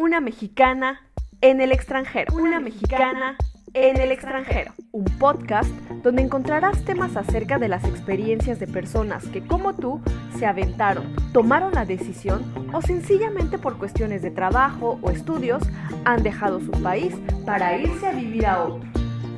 Una mexicana en el extranjero. Una mexicana en el extranjero. Un podcast donde encontrarás temas acerca de las experiencias de personas que como tú se aventaron, tomaron la decisión o sencillamente por cuestiones de trabajo o estudios han dejado su país para irse a vivir a otro.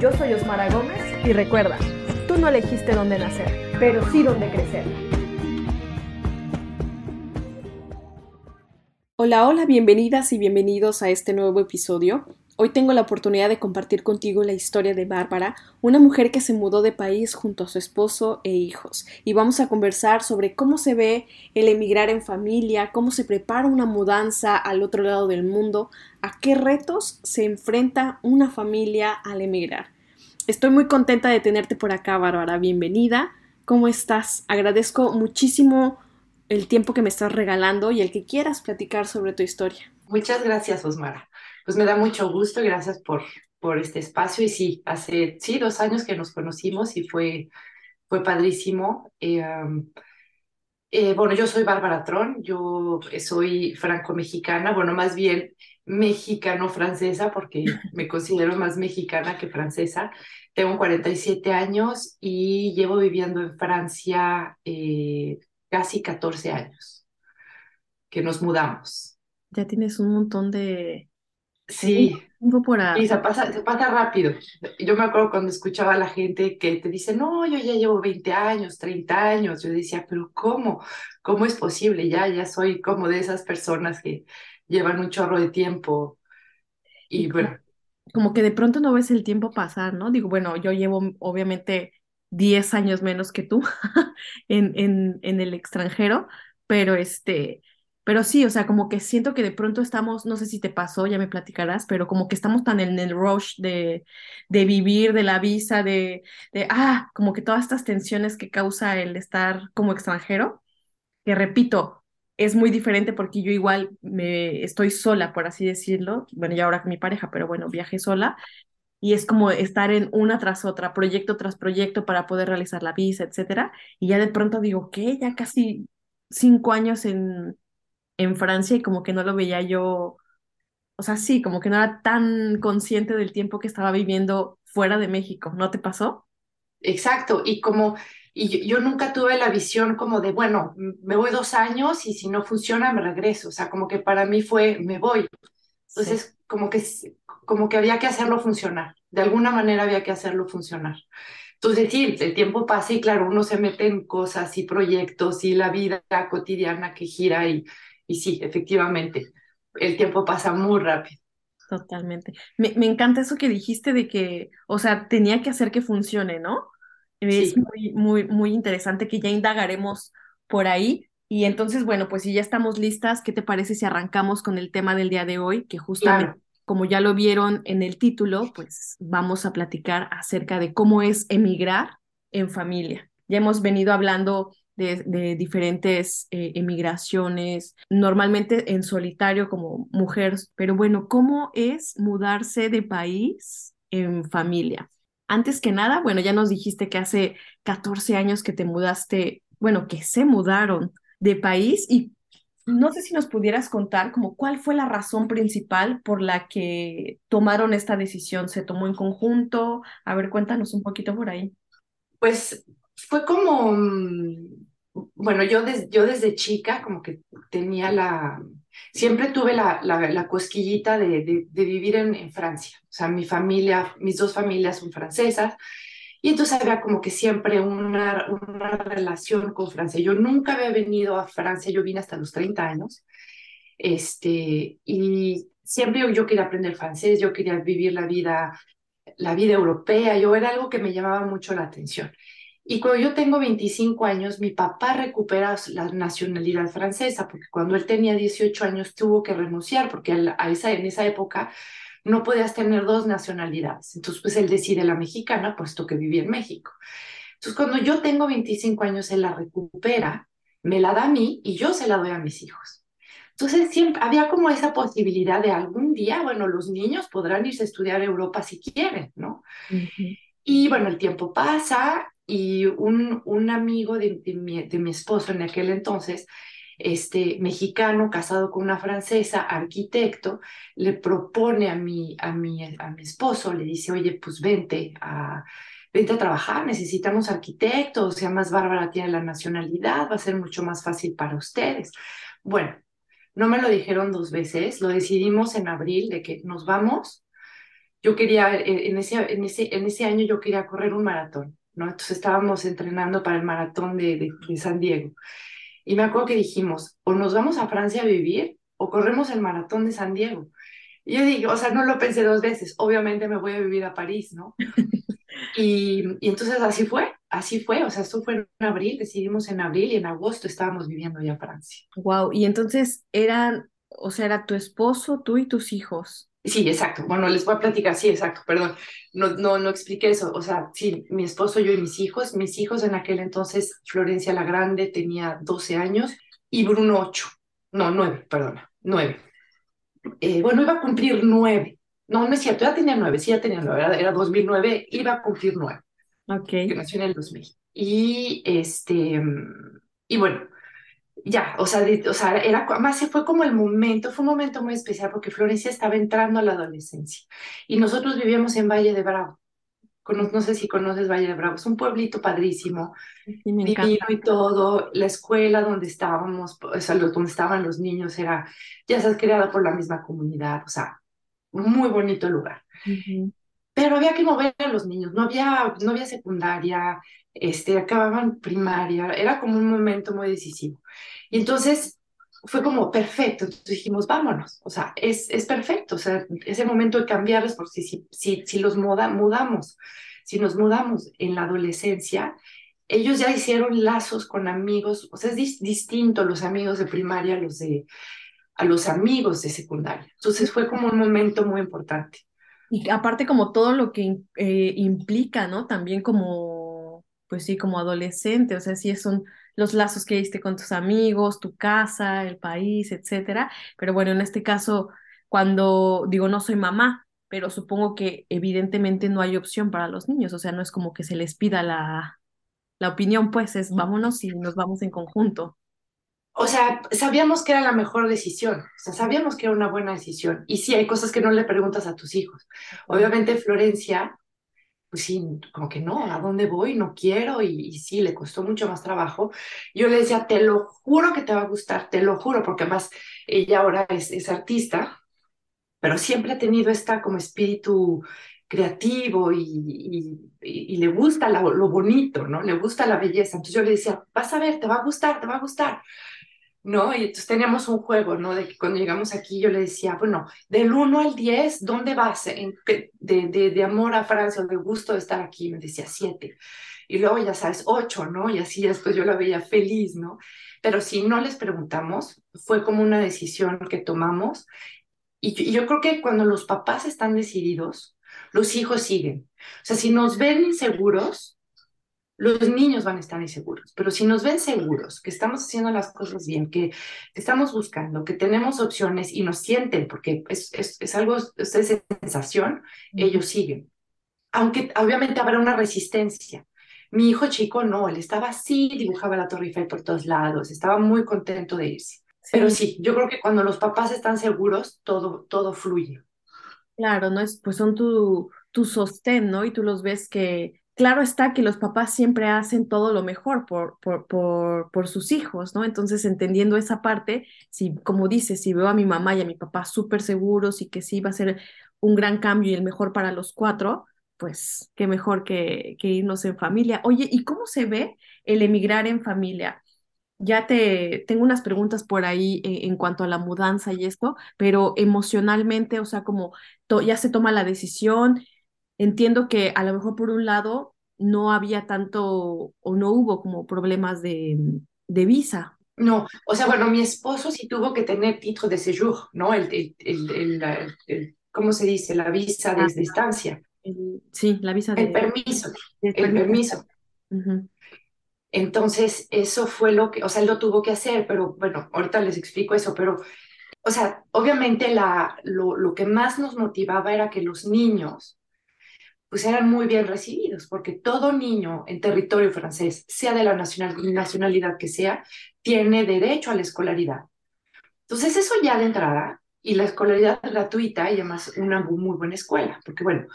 Yo soy Osmara Gómez y recuerda, tú no elegiste dónde nacer, pero sí dónde crecer. Hola, hola, bienvenidas y bienvenidos a este nuevo episodio. Hoy tengo la oportunidad de compartir contigo la historia de Bárbara, una mujer que se mudó de país junto a su esposo e hijos. Y vamos a conversar sobre cómo se ve el emigrar en familia, cómo se prepara una mudanza al otro lado del mundo, a qué retos se enfrenta una familia al emigrar. Estoy muy contenta de tenerte por acá, Bárbara. Bienvenida. ¿Cómo estás? Agradezco muchísimo el tiempo que me estás regalando y el que quieras platicar sobre tu historia. Muchas gracias, Osmara. Pues me da mucho gusto, gracias por, por este espacio. Y sí, hace sí, dos años que nos conocimos y fue, fue padrísimo. Eh, eh, bueno, yo soy Bárbara Tron, yo soy franco-mexicana, bueno, más bien mexicano-francesa, porque me considero más mexicana que francesa. Tengo 47 años y llevo viviendo en Francia eh, casi 14 años que nos mudamos. Ya tienes un montón de... Sí, y se pasa, se pasa rápido. Yo me acuerdo cuando escuchaba a la gente que te dice, no, yo ya llevo 20 años, 30 años. Yo decía, pero ¿cómo? ¿Cómo es posible? Ya, ya soy como de esas personas que llevan un chorro de tiempo. Y, y bueno. Como que de pronto no ves el tiempo pasar, ¿no? Digo, bueno, yo llevo obviamente 10 años menos que tú en, en, en el extranjero, pero este, pero sí, o sea, como que siento que de pronto estamos, no sé si te pasó, ya me platicarás, pero como que estamos tan en el rush de, de vivir, de la visa, de, de, ah, como que todas estas tensiones que causa el estar como extranjero, que repito, es muy diferente porque yo igual me estoy sola, por así decirlo, bueno, ya ahora con mi pareja, pero bueno, viajé sola y es como estar en una tras otra, proyecto tras proyecto para poder realizar la visa, etcétera. Y ya de pronto digo, ¿qué? Ya casi cinco años en, en Francia y como que no lo veía yo, o sea, sí, como que no era tan consciente del tiempo que estaba viviendo fuera de México. ¿No te pasó? Exacto, y como, y yo, nunca tuve la visión como de, bueno, me voy dos años y si no funciona me regreso, o sea, como que para mí fue, me voy. Entonces, como que como que había que hacerlo funcionar, de alguna manera había que hacerlo funcionar. Entonces, sí, el tiempo pasa y claro, uno se mete en cosas y proyectos y la vida cotidiana que gira y, y sí, efectivamente, el tiempo pasa muy rápido. Totalmente. Me, me, encanta eso que dijiste de que, o sea, tenía que hacer que funcione, ¿no? Es muy, muy, muy interesante que ya indagaremos por ahí. Y entonces, bueno, pues si ya estamos listas, ¿qué te parece si arrancamos con el tema del día de hoy? Que justamente como ya lo vieron en el título, pues vamos a platicar acerca de cómo es emigrar en familia. Ya hemos venido hablando de, diferentes eh, emigraciones, normalmente en solitario como mujer, pero bueno, ¿cómo es mudarse de país en familia? Antes que nada, bueno, ya nos dijiste que hace 14 años que te mudaste, bueno, que se mudaron de país y no sé si nos pudieras contar como cuál fue la razón principal por la que tomaron esta decisión. ¿Se tomó en conjunto? A ver, cuéntanos un poquito por ahí. Pues fue como, mm, bueno, yo, yo desde chica como que tenía la, siempre tuve la, la, cosquillita de, de, vivir en, en Francia. O sea, mi familia, mis dos familias son francesas y entonces había como que siempre una, una relación con Francia. Yo nunca había venido a Francia, yo vine hasta los 30 años. Este, y siempre yo, yo quería aprender francés, yo quería vivir la vida, la vida europea, yo era algo que me llamaba mucho la atención. Y cuando yo tengo 25 años, mi papá recupera la nacionalidad francesa, porque cuando él tenía 18 años tuvo que renunciar, porque a esa, en esa época no podías tener dos nacionalidades. Entonces, pues él decide la mexicana, puesto que vivía en México. Entonces, cuando yo tengo 25 años, él la recupera, me la da a mí y yo se la doy a mis hijos. Entonces, siempre había como esa posibilidad de algún día, bueno, los niños podrán irse a estudiar a Europa si quieren, ¿no? Y bueno, el tiempo pasa y un, un amigo de, mi, de, mi, esposo en aquel entonces, este mexicano casado con una francesa, arquitecto, le propone a mi, a mi, a mi esposo, le dice, oye, pues vente a, vente a trabajar, necesitamos arquitectos, sea más Bárbara tiene la nacionalidad, va a ser mucho más fácil para ustedes. Bueno, no me lo dijeron dos veces, lo decidimos en abril de que nos vamos. Yo quería, en ese, en ese, en ese año yo quería correr un maratón ¿no? Entonces estábamos entrenando para el maratón de, de, San Diego. Y me acuerdo que dijimos, o nos vamos a Francia a vivir o corremos el maratón de San Diego. Y yo digo, o sea, no lo pensé dos veces, obviamente me voy a vivir a París, ¿no? y, y, entonces así fue, así fue, o sea, esto fue en abril, decidimos en abril y en agosto estábamos viviendo ya Francia. Wow, y entonces eran, o sea, era tu esposo, tú y tus hijos. Sí, exacto. Bueno, les voy a platicar, sí, exacto, perdón. No, no, no expliqué eso. O sea, sí, mi esposo, yo y mis hijos. Mis hijos en aquel entonces, Florencia la Grande tenía 12 años y Bruno 8. No, 9, perdona, 9. Eh, bueno, iba a cumplir 9. No, no es cierto, ya tenía 9, sí, ya tenía 9, era, era 2009, iba a cumplir 9. Ok. Que nació en el 2000. Y este, y bueno, ya, o sea, o sea, era, más fue como el momento, fue un momento muy especial porque Florencia estaba entrando a la adolescencia y nosotros vivíamos en Valle de Bravo. No, sé si conoces Valle de Bravo, es un pueblito padrísimo, divino y todo. La escuela donde estábamos, o sea, donde estaban los niños era, ya se ha creado por la misma comunidad, o sea, un muy bonito lugar. Pero había que mover a los niños, no había, no había secundaria, este, acababan primaria, era como un momento muy decisivo. Y entonces fue como perfecto, entonces dijimos, vámonos, o sea, es, es perfecto, o sea, ese momento de cambiarles, porque si, si, si los muda, mudamos, si nos mudamos en la adolescencia, ellos ya hicieron lazos con amigos, o sea, es distinto los amigos de primaria a los, de, a los amigos de secundaria. Entonces fue como un momento muy importante. Y aparte como todo lo que eh, implica, ¿no? También como, pues sí, como adolescente, o sea, sí son los lazos que diste con tus amigos, tu casa, el país, etcétera. Pero bueno, en este caso, cuando digo no soy mamá, pero supongo que evidentemente no hay opción para los niños, o sea, no es como que se les pida la, la opinión, pues es vámonos y nos vamos en conjunto. O sea, sabíamos que era la mejor decisión, o sea, sabíamos que era una buena decisión. Y sí, hay cosas que no le preguntas a tus hijos. Obviamente Florencia pues sí, como que no, ¿a dónde voy? No quiero y, sí, le costó mucho más trabajo. Yo le decía, te lo juro que te va a gustar, te lo juro, porque además ella ahora es, es artista, pero siempre ha tenido esta como espíritu creativo y, y, le gusta lo, lo bonito, ¿no? Le gusta la belleza. Entonces yo le decía, vas a ver, te va a gustar, te va a gustar. ¿No? Y entonces teníamos un juego, ¿no? De que cuando llegamos aquí yo le decía, bueno, del 1 al 10, ¿dónde vas? En, de, de, de, amor a Francia, de gusto de estar aquí, me decía 7. Y luego ya sabes, 8, ¿no? Y así después yo la veía feliz, ¿no? Pero si no les preguntamos, fue como una decisión que tomamos. Y y yo creo que cuando los papás están decididos, los hijos siguen. O sea, si nos ven inseguros, los niños van a estar inseguros, pero si nos ven seguros, que estamos haciendo las cosas bien, que, estamos buscando, que tenemos opciones y nos sienten, porque es, es, algo, es sensación, ellos siguen. Aunque obviamente habrá una resistencia. Mi hijo chico no, él estaba así, dibujaba la Torre Eiffel por todos lados, estaba muy contento de irse. Pero sí, yo creo que cuando los papás están seguros, todo, todo fluye. Claro, no es, pues son tu, tu sostén, ¿no? Y tú los ves que, claro está que los papás siempre hacen todo lo mejor por, por, por, sus hijos, ¿no? Entonces, entendiendo esa parte, si, como dices, si veo a mi mamá y a mi papá súper seguros y que sí va a ser un gran cambio y el mejor para los cuatro, pues qué mejor que, que irnos en familia. Oye, ¿y cómo se ve el emigrar en familia? Ya te tengo unas preguntas por ahí eh, en cuanto a la mudanza y esto, pero emocionalmente, o sea, como ya se toma la decisión, Entiendo que a lo mejor por un lado no había tanto o no hubo como problemas de, de visa. No, o sea, bueno, mi esposo sí tuvo que tener título de séjour, ¿no? El, el, el, ¿cómo se dice? La visa de, estancia. Sí, la visa de... El permiso, el permiso. Entonces, eso fue lo que, o sea, él lo tuvo que hacer, pero bueno, ahorita les explico eso, pero, o sea, obviamente la, lo, lo que más nos motivaba era que los niños, pues eran muy bien recibidos, porque todo niño en territorio francés, sea de la nacionalidad que sea, tiene derecho a la escolaridad. Entonces, eso ya de entrada, y la escolaridad gratuita, y además una muy buena escuela, porque bueno,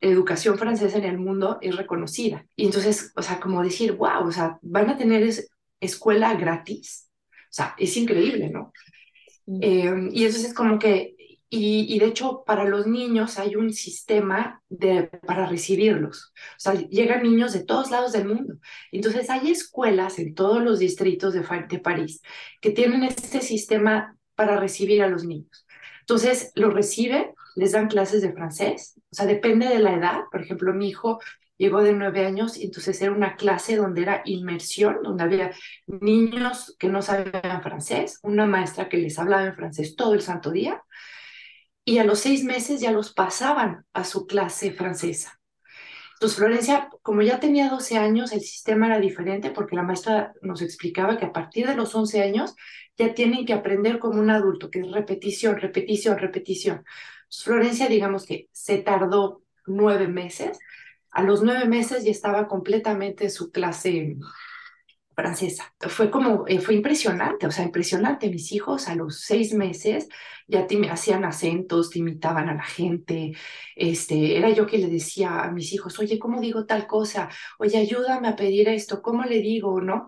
educación francesa en el mundo es reconocida. Y entonces, o sea, como decir, wow, o sea, van a tener escuela gratis. O sea, es increíble, ¿no? Eh, y entonces es como que, y, y, de hecho para los niños hay un sistema de, para recibirlos. O sea, llegan niños de todos lados del mundo. Entonces hay escuelas en todos los distritos de, de París que tienen este sistema para recibir a los niños. Entonces, lo reciben, les dan clases de francés, o sea, depende de la edad. Por ejemplo, mi hijo llegó de nueve años y entonces era una clase donde era inmersión, donde había niños que no sabían francés, una maestra que les hablaba en francés todo el santo día, y a los seis meses ya los pasaban a su clase francesa. Entonces, Florencia, como ya tenía 12 años, el sistema era diferente porque la maestra nos explicaba que a partir de los 11 años ya tienen que aprender como un adulto, que es repetición, repetición, repetición. Florencia, digamos que se tardó nueve meses. A los nueve meses ya estaba completamente en su clase francesa. Fue como, eh, fue impresionante, o sea, impresionante. Mis hijos a los seis meses ya te, hacían acentos, te imitaban a la gente. Este, era yo que le decía a mis hijos, oye, ¿cómo digo tal cosa? Oye, ayúdame a pedir esto, ¿cómo le digo? ¿No?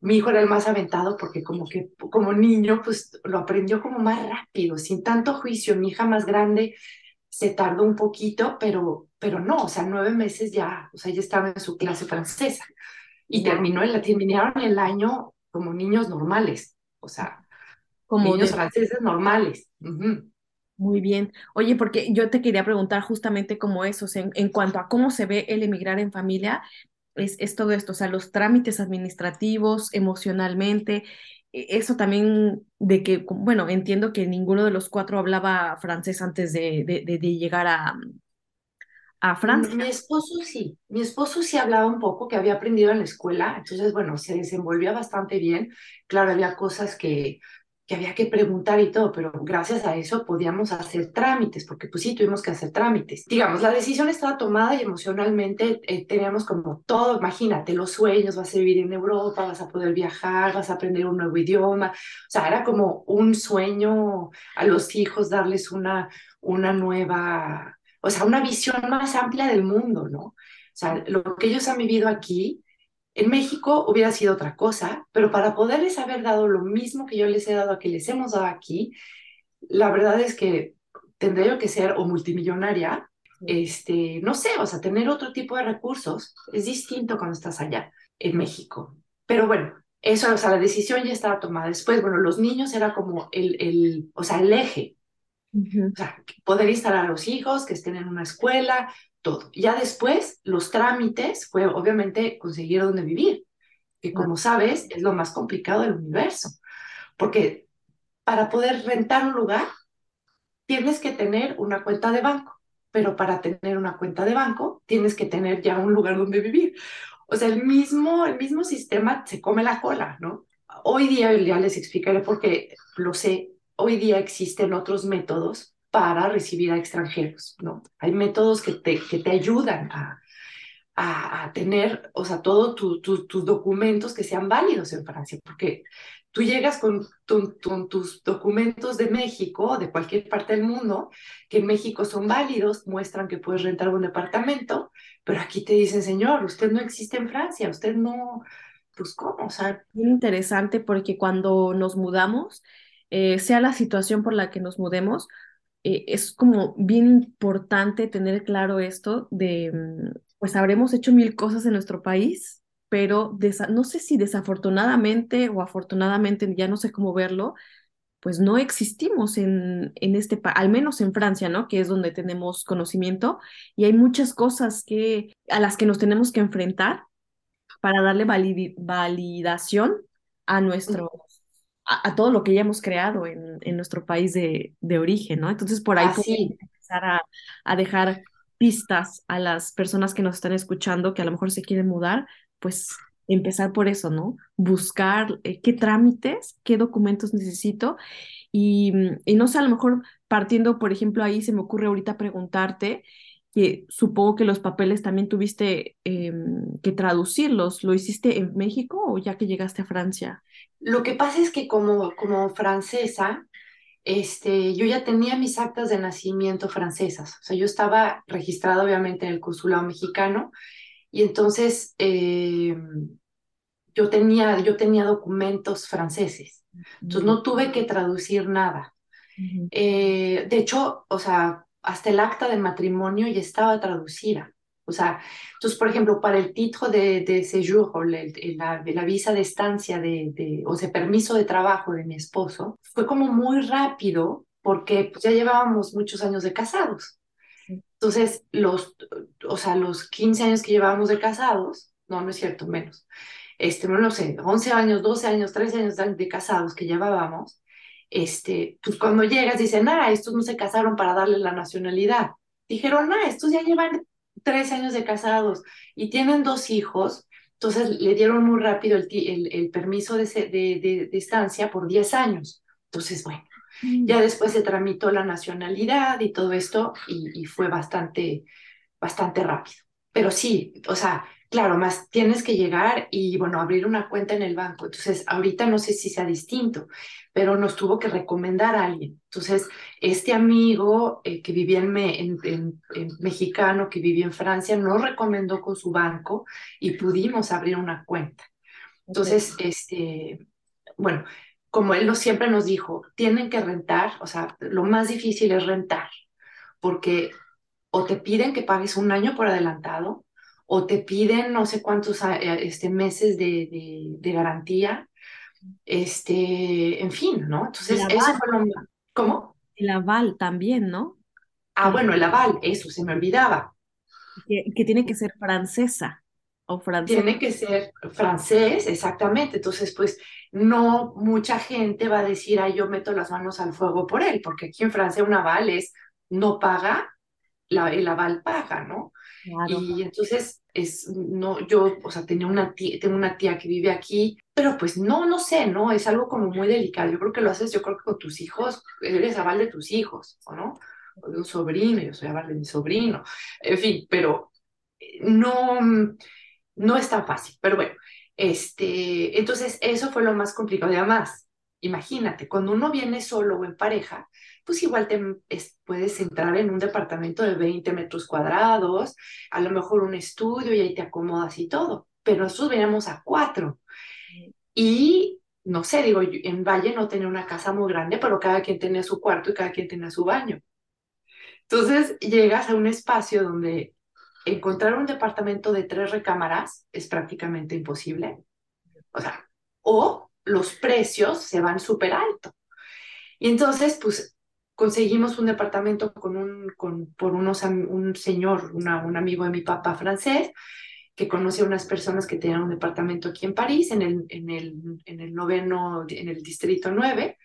Mi hijo era el más aventado porque como que como niño pues lo aprendió como más rápido, sin tanto juicio. Mi hija más grande se tardó un poquito, pero, pero no, o sea, nueve meses ya, o sea, ya estaba en su clase francesa y terminó el, terminaron el año como niños normales, o sea, como niños franceses normales. Muy bien. Oye, porque yo te quería preguntar justamente como eso, en, en, cuanto a cómo se ve el emigrar en familia, es, es, todo esto, o sea, los trámites administrativos, emocionalmente, e, eso también de que, bueno, entiendo que ninguno de los cuatro hablaba francés antes de, de, de, de llegar a, a Francia. Mi esposo sí, mi esposo sí hablaba un poco, que había aprendido en la escuela, entonces, bueno, se desenvolvía bastante bien. Claro, había cosas que, que había que preguntar y todo, pero gracias a eso podíamos hacer trámites, porque pues sí, tuvimos que hacer trámites. Digamos, la decisión estaba tomada y emocionalmente eh, teníamos como todo, imagínate, los sueños, vas a vivir en Europa, vas a poder viajar, vas a aprender un nuevo idioma, o sea, era como un sueño a los hijos darles una, una nueva o sea, una visión más amplia del mundo, ¿no? O sea, lo que ellos han vivido aquí, en México hubiera sido otra cosa, pero para poderles haber dado lo mismo que yo les he dado, que les hemos dado aquí, la verdad es que tendría yo que ser o multimillonaria, este, no sé, o sea, tener otro tipo de recursos es distinto cuando estás allá, en México. Pero bueno, eso, o sea, la decisión ya estaba tomada. Después, bueno, los niños era como el, el o sea, el eje, o sea, poder instalar a los hijos, que estén en una escuela, todo. Ya después, los trámites fue obviamente conseguir dónde vivir, que como sabes es lo más complicado del universo, porque para poder rentar un lugar tienes que tener una cuenta de banco, pero para tener una cuenta de banco tienes que tener ya un lugar donde vivir. O sea, el mismo, el mismo sistema se come la cola, ¿no? Hoy día ya les explicaré porque lo sé, hoy día existen otros métodos para recibir a extranjeros, ¿no? Hay métodos que te, que te ayudan a, a, tener, o sea, todos tus documentos que sean válidos en Francia, porque tú llegas con tus documentos de México, de cualquier parte del mundo, que en México son válidos, muestran que puedes rentar un departamento, pero aquí te dicen, señor, usted no existe en Francia, usted no, pues cómo, o sea. Interesante porque cuando nos mudamos, eh, sea la situación por la que nos mudemos, eh, es como bien importante tener claro esto de, mm, pues habremos hecho mil cosas en nuestro país, pero no sé si desafortunadamente o afortunadamente, ya no sé cómo verlo, pues no existimos en, en este país, al menos en Francia, ¿no? Que es donde tenemos conocimiento y hay muchas cosas que, a las que nos tenemos que enfrentar para darle validación a nuestro, a, todo lo que ya hemos creado en, en nuestro país de, de, origen, ¿no? Entonces por ahí podemos empezar a, a dejar pistas a las personas que nos están escuchando que a lo mejor se quieren mudar, pues empezar por eso, ¿no? Buscar eh, qué trámites, qué documentos necesito y, y, no sé, a lo mejor partiendo, por ejemplo, ahí se me ocurre ahorita preguntarte, que supongo que los papeles también tuviste em, que traducirlos, ¿lo hiciste en México o ya que llegaste a Francia? Lo que pasa es que como, como francesa, este, yo ya tenía mis actas de nacimiento francesas, o sea, yo estaba registrada obviamente en el consulado mexicano y entonces eh, yo, tenía, yo tenía documentos franceses, entonces no tuve que traducir nada. Eh, de hecho, o sea, hasta el acta de matrimonio ya estaba traducida. O sea, entonces, por ejemplo, para el título de, de séjour o la, la, visa de estancia de, de, o sea, permiso de trabajo de mi esposo, fue como muy rápido porque pues, ya llevábamos muchos años de casados. Entonces, los, o sea, los 15 años que llevábamos de casados, no, no es cierto, menos, este, no sé, 11 años, 12 años, 13 años de casados que llevábamos, este, pues cuando llegas dicen, ah, estos no se casaron para darle la nacionalidad. Dijeron, ah, estos ya llevan tres años de casados y tienen dos hijos, entonces le dieron muy rápido el, el, el permiso de, de, de, estancia por 10 años. Entonces, bueno, mm. ya después se tramitó la nacionalidad y todo esto y, y fue bastante, bastante rápido. Pero sí, o sea, Claro, más tienes que llegar y, bueno, abrir una cuenta en el banco. Entonces, ahorita no sé si sea distinto, pero nos tuvo que recomendar a alguien. Entonces, este amigo eh, que vivía en, en, mexicano, que vivía en Francia, nos recomendó con su banco y pudimos abrir una cuenta. Entonces, este, bueno, como él siempre nos dijo, tienen que rentar, o sea, lo más difícil es rentar, porque o te piden que pagues un año por adelantado o te piden no sé cuántos ah, eh, este, meses de, de, garantía, este, en fin, ¿no? Entonces, eso fue lo ¿Cómo? El aval también, ¿no? Ah, bueno, el aval, eso se me olvidaba. Que, que tiene que ser francesa o francés. Tiene que ser francés, exactamente. Entonces, pues, no mucha gente va a decir, ay, yo meto las manos al fuego por él, porque aquí en Francia un aval es no paga, la, el aval paga, ¿no? Y entonces, es, no, yo, o sea, tenía una tía, tengo una tía que vive aquí, pero pues no, no sé, ¿no? Es algo como muy delicado. Yo creo que lo haces, yo creo que con tus hijos, eres aval de tus hijos, ¿o no? O de un sobrino, yo soy aval de mi sobrino, en fin, pero eh, no, no es tan fácil, pero bueno, este, entonces eso fue lo más complicado. Además, imagínate, cuando uno viene solo o en pareja, pues igual te puedes entrar en un departamento de 20 metros cuadrados, a lo mejor un estudio y ahí te acomodas y todo, pero nosotros veníamos a cuatro. Y no sé, digo, en Valle no tenía una casa muy grande, pero cada quien tenía su cuarto y cada quien tenía su baño. Entonces llegas a un espacio donde encontrar un departamento de tres recámaras es prácticamente imposible. O sea, o los precios se van súper alto. Y entonces, pues conseguimos un departamento con un, con, por unos, un señor, un amigo de mi papá francés, que conoce a unas personas que tenían un departamento aquí en París, en el, en el, en el noveno, en el distrito 9,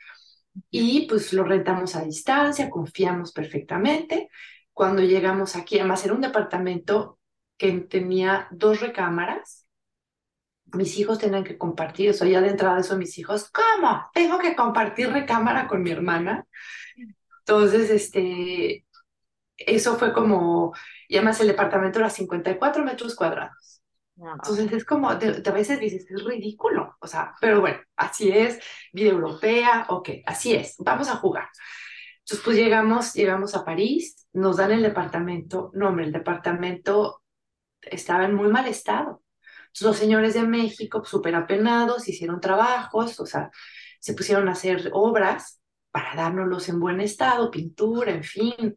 y pues lo rentamos a distancia, confiamos perfectamente. Cuando llegamos aquí, además era un departamento que tenía dos recámaras, mis hijos tenían que compartir eso, ya de entrada eso mis hijos, ¿cómo? Tengo que compartir recámara con mi hermana. Entonces, este, eso fue como, y además el departamento era 54 metros cuadrados. Entonces es como, de, a veces dices, es ridículo, o sea, pero bueno, así es, vida europea, ok, así es, vamos a jugar. Entonces pues llegamos, llegamos a París, nos dan el departamento, no hombre, el departamento estaba en muy mal estado. Los señores de México, súper apenados, hicieron trabajos, o sea, se pusieron a hacer obras para dárnoslos en buen estado, pintura, en fin,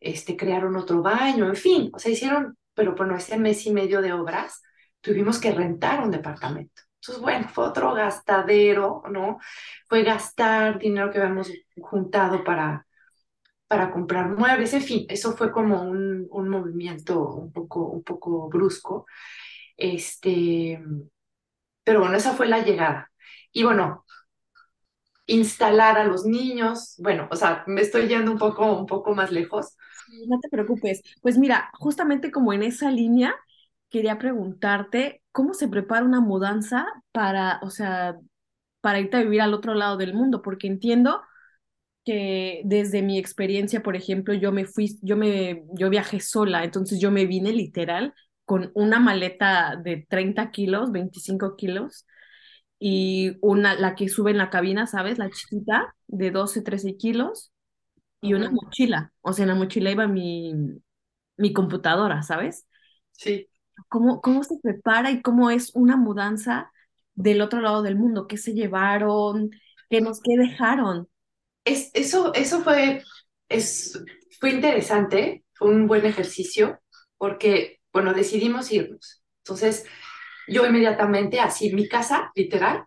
este, crearon otro baño, en fin, o sea, hicieron, pero bueno, ese mes y medio de obras tuvimos que rentar un departamento. Entonces, bueno, fue otro gastadero, ¿no? Fue gastar dinero que habíamos juntado para, para comprar muebles, en fin, eso fue como un, un movimiento un poco, un poco brusco. Este, pero bueno, esa fue la llegada. Y bueno, instalar a los niños, bueno, o sea, me estoy yendo un poco, un poco más lejos. No te preocupes. Pues mira, justamente como en esa línea, quería preguntarte cómo se prepara una mudanza para, o sea, para irte a vivir al otro lado del mundo, porque entiendo que desde mi experiencia, por ejemplo, yo me fui, yo me, yo viajé sola, entonces yo me vine literal con una maleta de 30 kilos, 25 kilos, y una, la que sube en la cabina, ¿sabes? La chiquita, de 12, 13 kilos, y una mochila. O sea, en la mochila iba mi, mi computadora, ¿sabes? Sí. ¿Cómo, ¿Cómo se prepara y cómo es una mudanza del otro lado del mundo? ¿Qué se llevaron? ¿Qué nos qué dejaron? Es, eso, eso fue, es, fue interesante, fue un buen ejercicio, porque, bueno, decidimos irnos. Entonces, yo inmediatamente, así mi casa, literal,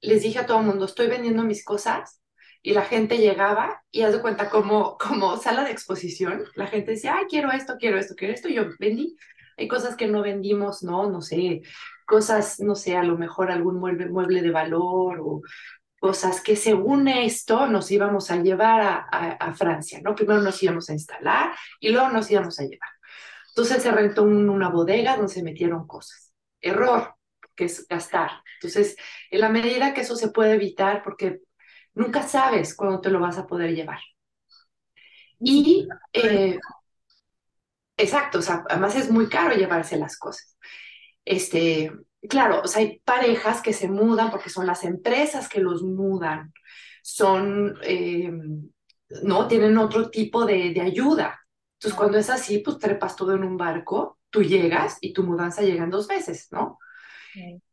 les dije a todo el mundo, estoy vendiendo mis cosas y la gente llegaba y haz de cuenta como, como sala de exposición, la gente decía, ay, quiero esto, quiero esto, quiero esto, y yo vendí. Hay cosas que no vendimos, ¿no? No sé, cosas, no sé, a lo mejor algún mueble, mueble de valor o cosas que según esto nos íbamos a llevar a Francia, ¿no? Primero nos íbamos a instalar y luego nos íbamos a llevar. Entonces se rentó un, una bodega donde se metieron cosas error, que es gastar. Entonces, en la medida que eso se puede evitar, porque nunca sabes cuándo te lo vas a poder llevar. Y, eh, exacto, o sea, además es muy caro llevarse las cosas. Este, claro, o sea, hay parejas que se mudan porque son las empresas que los mudan, son, eh, no, tienen otro tipo de ayuda. Entonces, cuando es así, pues trepas todo en un barco tú llegas y tu mudanza llega en dos veces, ¿no?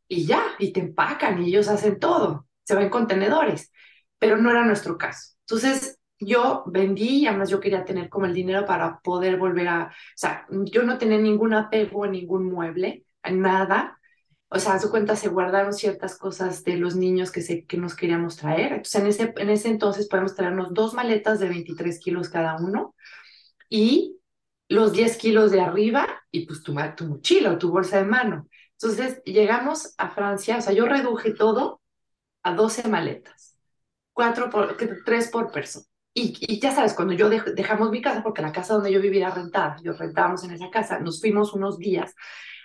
Y ya, y te empacan y ellos hacen todo, se va en contenedores, pero no era nuestro caso. Entonces, yo vendí y además yo quería tener como el dinero para poder volver a, o sea, yo no tenía ningún apego en ningún mueble, en nada. O sea, a su cuenta se guardaron ciertas cosas de los niños que, se, que nos queríamos traer. Entonces, en ese, en ese entonces podemos traernos dos maletas de 23 kilos cada uno y los 10 kilos de arriba y pues tu, tu mochila o tu bolsa de mano. Entonces llegamos a Francia, o sea, yo reduje todo a 12 maletas, cuatro por, tres por persona. Y, y, ya sabes, cuando yo dejamos mi casa, porque la casa donde yo vivía era rentada, yo rentábamos en esa casa, nos fuimos unos días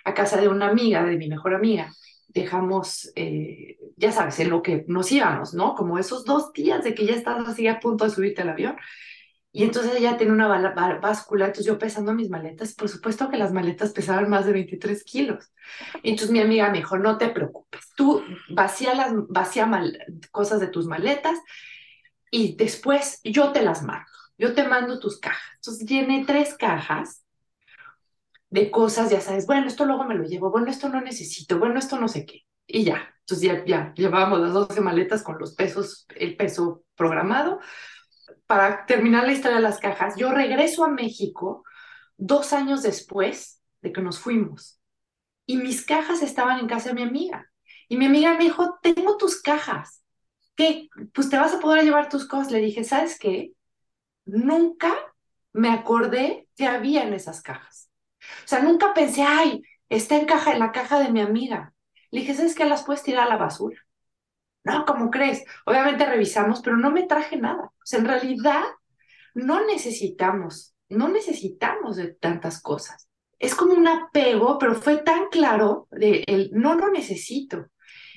a casa de una amiga, de mi mejor amiga, dejamos, eh, ya sabes, en lo que nos íbamos, ¿no? Como esos dos días de que ya estás así a punto de subirte al avión, y entonces ella tiene una báscula, entonces yo pesando mis maletas, por supuesto que las maletas pesaban más de 23 kilos. Entonces mi amiga me dijo, no te preocupes, tú vacía, las, vacía mal, cosas de tus maletas y después yo te las mando, yo te mando tus cajas. Entonces tiene tres cajas de cosas, ya sabes, bueno, esto luego me lo llevo, bueno, esto no necesito, bueno, esto no sé qué. Y ya, entonces ya, ya llevábamos las 12 maletas con los pesos, el peso programado para terminar la historia de las cajas, yo regreso a México dos años después de que nos fuimos y mis cajas estaban en casa de mi amiga. Y mi amiga me dijo, tengo tus cajas, ¿qué? Pues te vas a poder llevar tus cosas. Le dije, ¿sabes qué? Nunca me acordé que había en esas cajas. O sea, nunca pensé, ay, está en, caja, en la caja de mi amiga. Le dije, ¿sabes qué? Las puedes tirar a la basura. No, ¿cómo crees? Obviamente revisamos, pero no me traje nada. O sea, en realidad no necesitamos, no necesitamos de tantas cosas. Es como un apego, pero fue tan claro de el no lo necesito.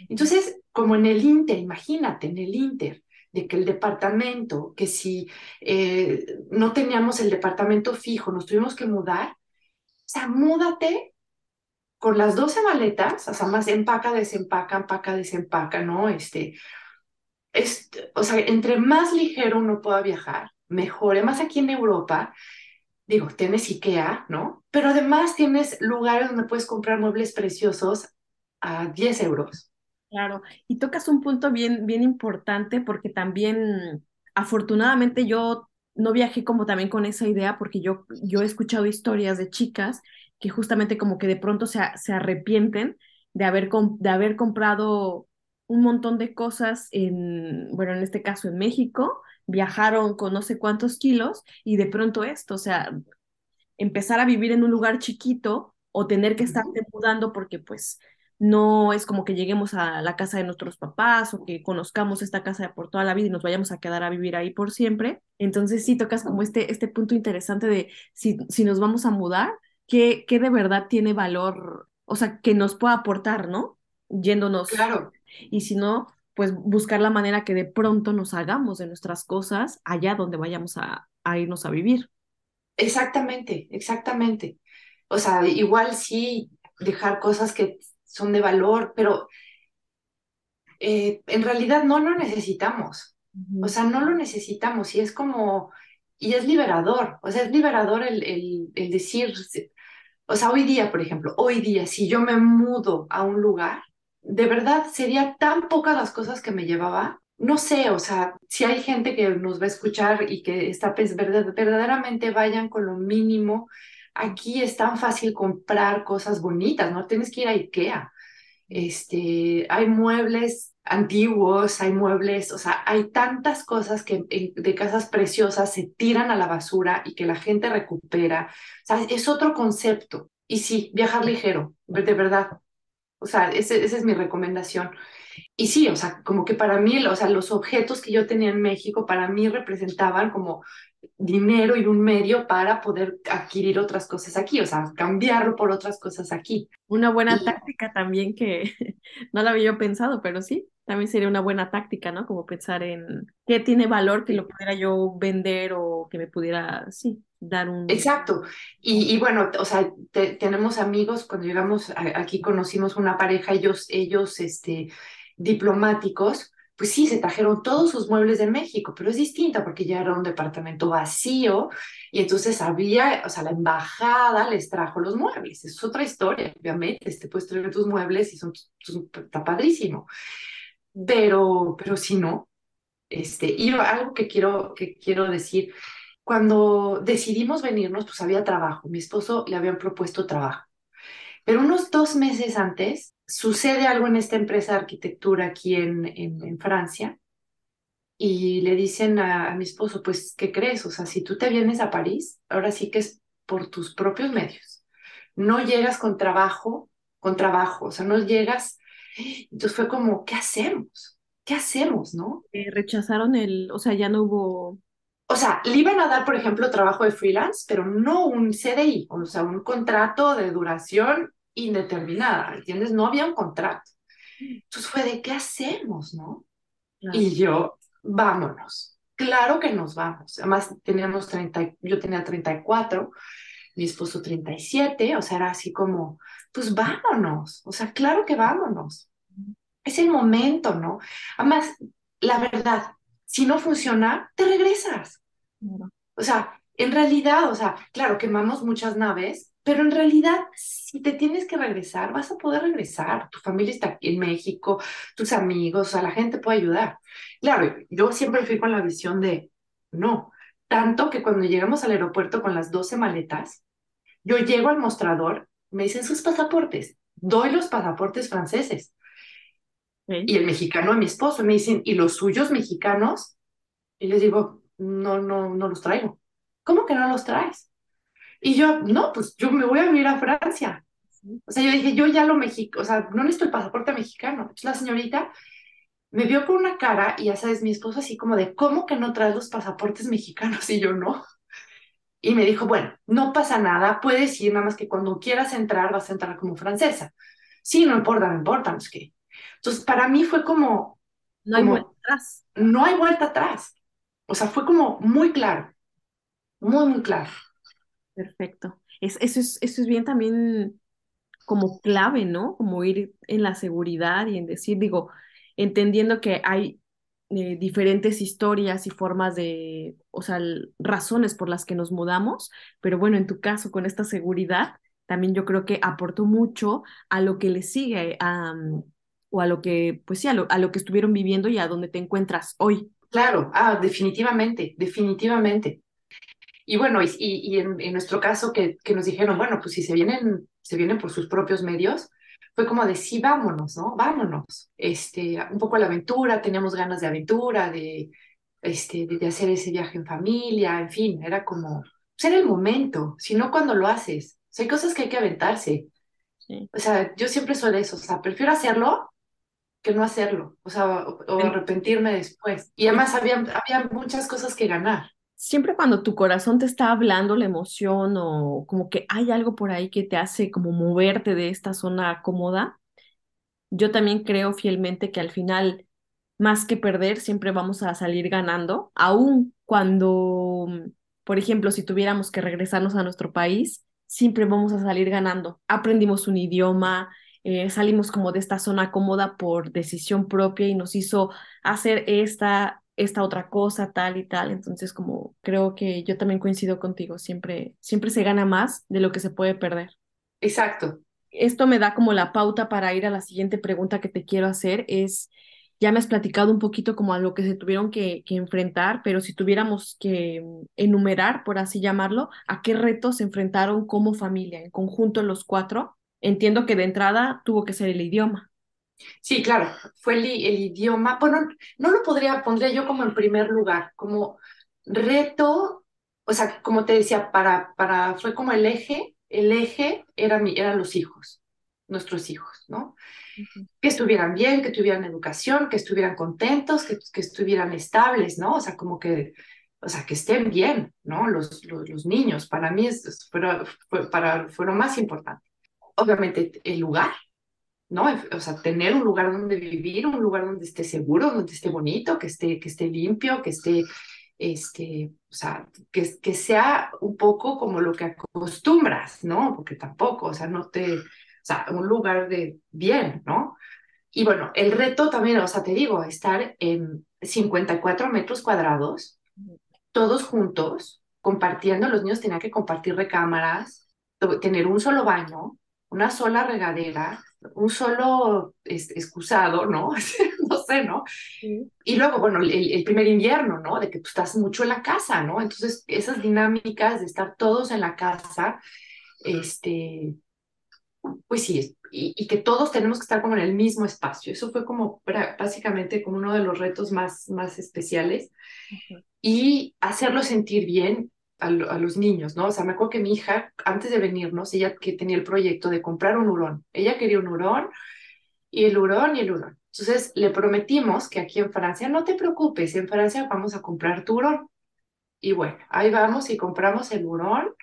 Entonces, como en el Inter, imagínate, en el Inter, de que el departamento, que si eh, no teníamos el departamento fijo, nos tuvimos que mudar, o sea, múdate con las 12 maletas, o sea, más empaca, desempaca, empaca, desempaca, ¿no? Este, es, o sea, entre más ligero uno pueda viajar, mejor. Además, aquí en Europa, digo, tienes IKEA, ¿no? Pero además tienes lugares donde puedes comprar muebles preciosos a 10 euros. Claro, y tocas un punto bien, bien importante porque también, afortunadamente, yo no viajé como también con esa idea porque yo, yo he escuchado historias de chicas que justamente como que de pronto se, se arrepienten de haber, de haber comprado un montón de cosas en, bueno, en este caso en México, viajaron con no sé cuántos kilos y de pronto esto, o sea, empezar a vivir en un lugar chiquito o tener que estarte mudando porque pues no es como que lleguemos a la casa de nuestros papás o que conozcamos esta casa por toda la vida y nos vayamos a quedar a vivir ahí por siempre. Entonces sí tocas como este, este punto interesante de si, si nos vamos a mudar, ¿qué, ¿qué de verdad tiene valor, o sea, que nos pueda aportar, ¿no? Yéndonos. Claro. Y si no, pues buscar la manera que de pronto nos hagamos de nuestras cosas allá donde vayamos a, a irnos a vivir. Exactamente, exactamente. O sea, igual sí dejar cosas que son de valor, pero eh, en realidad no lo necesitamos. O sea, no lo necesitamos y es como, y es liberador, o sea, es liberador el, el, el decir, o sea, hoy día, por ejemplo, hoy día, si yo me mudo a un lugar, de verdad sería tan pocas las cosas que me llevaba. No sé, o sea, si hay gente que nos va a escuchar y que está pues, verdaderamente vayan con lo mínimo aquí es tan fácil comprar cosas bonitas, no tienes que ir a IKEA. Este, hay muebles antiguos, hay muebles, o sea, hay tantas cosas que de casas preciosas se tiran a la basura y que la gente recupera. O sea, es otro concepto. Y sí, viajar ligero, de verdad. O sea, esa es mi recomendación. Y sí, o sea, como que para mí, o sea, los objetos que yo tenía en México para mí representaban como dinero y un medio para poder adquirir otras cosas aquí, o sea, cambiarlo por otras cosas aquí. Una buena táctica también que no la había yo pensado, pero sí, también sería una buena táctica, ¿no? Como pensar en qué tiene valor que lo pudiera yo vender o que me pudiera, sí, dar un... Exacto. Y, y bueno, o sea, tenemos amigos, cuando llegamos aquí conocimos una pareja, ellos, ellos, este, diplomáticos, pues sí, se trajeron todos sus muebles de México, pero es distinta porque ya era un departamento vacío y entonces había, o sea, la embajada les trajo los muebles. Es otra historia, obviamente, este puedes traer tus muebles y son, está padrísimo. Pero, pero si no, este, y algo que quiero, que quiero decir, cuando decidimos venirnos, pues había trabajo. Mi esposo le habían propuesto trabajo. Pero unos dos meses antes sucede algo en esta empresa de arquitectura aquí en, en, Francia y le dicen a, mi esposo, pues, ¿qué crees? O sea, si tú te vienes a París, ahora sí que es por tus propios medios. No llegas con trabajo, con trabajo, o sea, no llegas. Entonces fue como, ¿qué hacemos? ¿Qué hacemos, no? Eh, rechazaron el, o sea, ya no hubo o sea, le iban a dar, por ejemplo, trabajo de freelance, pero no un CDI, o sea, un contrato de duración indeterminada, ¿entiendes? No había un contrato. Entonces fue de, ¿qué hacemos, no? Y yo, vámonos. Claro que nos vamos. Además, teníamos 30, yo tenía 34, mi esposo 37, o sea, era así como, pues vámonos. O sea, claro que vámonos. Es el momento, ¿no? Además, la verdad, si no funciona, te regresas. O sea, en realidad, o sea, claro, quemamos muchas naves, pero en realidad, si te tienes que regresar, vas a poder regresar. Tu familia está aquí en México, tus amigos, o sea, la gente puede ayudar. Claro, yo siempre fui con la visión de, no, tanto que cuando llegamos al aeropuerto con las 12 maletas, yo llego al mostrador, me dicen sus pasaportes, doy los pasaportes franceses. Y el mexicano a mi esposo me dicen, ¿y los suyos mexicanos? Y les digo, no, no, no los traigo. ¿Cómo que no los traes? Y yo, no, pues yo me voy a vivir a Francia. O sea, yo dije, yo ya lo México, o sea, no necesito el pasaporte mexicano. Entonces la señorita me vio con una cara y ya sabes, mi esposo así como de, ¿cómo que no traes los pasaportes mexicanos? Y yo no. Y me dijo, bueno, no pasa nada, puedes ir, nada más que cuando quieras entrar vas a entrar como francesa. Sí, no importa, no importa, no es que. Entonces, para mí fue como... No hay vuelta atrás. No hay vuelta atrás. O sea, fue como muy claro, muy, muy claro. Perfecto. Es, eso, es, eso es bien también como clave, ¿no? Como ir en la seguridad y en decir, digo, entendiendo que hay eh, diferentes historias y formas de, o sea, razones por las que nos mudamos, pero bueno, en tu caso, con esta seguridad, también yo creo que aportó mucho a lo que le sigue, a, o a lo que, pues sí, a lo, a lo que estuvieron viviendo y a donde te encuentras hoy. Claro, ah, definitivamente, definitivamente. Y bueno, y, y en, nuestro caso que, que, nos dijeron, bueno, pues si se vienen, se vienen por sus propios medios, fue como de sí, vámonos, ¿no? Vámonos. Este, un poco la aventura, teníamos ganas de aventura, de, este, de, hacer ese viaje en familia, en fin, era como, pues era el momento, si no cuando lo haces. O sea, hay cosas que hay que aventarse. O sea, yo siempre soy de eso, o sea, prefiero hacerlo que no hacerlo, o sea, o, arrepentirme después. Y además había, había muchas cosas que ganar. Siempre cuando tu corazón te está hablando la emoción o como que hay algo por ahí que te hace como moverte de esta zona cómoda, yo también creo fielmente que al final, más que perder, siempre vamos a salir ganando, aun cuando, por ejemplo, si tuviéramos que regresarnos a nuestro país, siempre vamos a salir ganando. Aprendimos un idioma, eh, salimos como de esta zona cómoda por decisión propia y nos hizo hacer esta esta otra cosa, tal y tal. Entonces, como creo que yo también coincido contigo, siempre, siempre se gana más de lo que se puede perder. Exacto. Esto me da como la pauta para ir a la siguiente pregunta que te quiero hacer. Es, ya me has platicado un poquito como a lo que se tuvieron que, que enfrentar, pero si tuviéramos que enumerar, por así llamarlo, ¿a qué retos se enfrentaron como familia, en conjunto los cuatro? Entiendo que de entrada tuvo que ser el idioma. Sí, claro, fue el, idioma. Bueno, no lo podría, pondría yo como en primer lugar, como reto, o sea, como te decía, para, para, fue como el eje, el eje era mi, eran los hijos, nuestros hijos, ¿no? Que estuvieran bien, que tuvieran educación, que estuvieran contentos, que, que estuvieran estables, ¿no? O sea, como que, o sea, que estén bien, ¿no? Los, los, niños, para mí es, fue, para, fue lo más importante. Obviamente el lugar, ¿no? O sea, tener un lugar donde vivir, un lugar donde esté seguro, donde esté bonito, que esté, que esté limpio, que esté, este, o sea, que, que sea un poco como lo que acostumbras, ¿no? Porque tampoco, o sea, no te, o sea, un lugar de bien, ¿no? Y bueno, el reto también, o sea, te digo, estar en 54 metros cuadrados, todos juntos, compartiendo, los niños tenían que compartir recámaras, tener un solo baño, una sola regadera, un solo excusado, ¿no? no sé, ¿no? Y luego, bueno, el, primer invierno, ¿no? De que tú estás mucho en la casa, ¿no? Entonces, esas dinámicas de estar todos en la casa, este, pues sí, y, que todos tenemos que estar como en el mismo espacio. Eso fue como básicamente como uno de los retos más, más especiales. Y hacerlo sentir bien a, los niños, ¿no? O sea, me acuerdo que mi hija, antes de venirnos, ella que tenía el proyecto de comprar un hurón, ella quería un hurón y el hurón y el hurón. Entonces le prometimos que aquí en Francia, no te preocupes, en Francia vamos a comprar tu hurón. Y bueno, ahí vamos y compramos el hurón.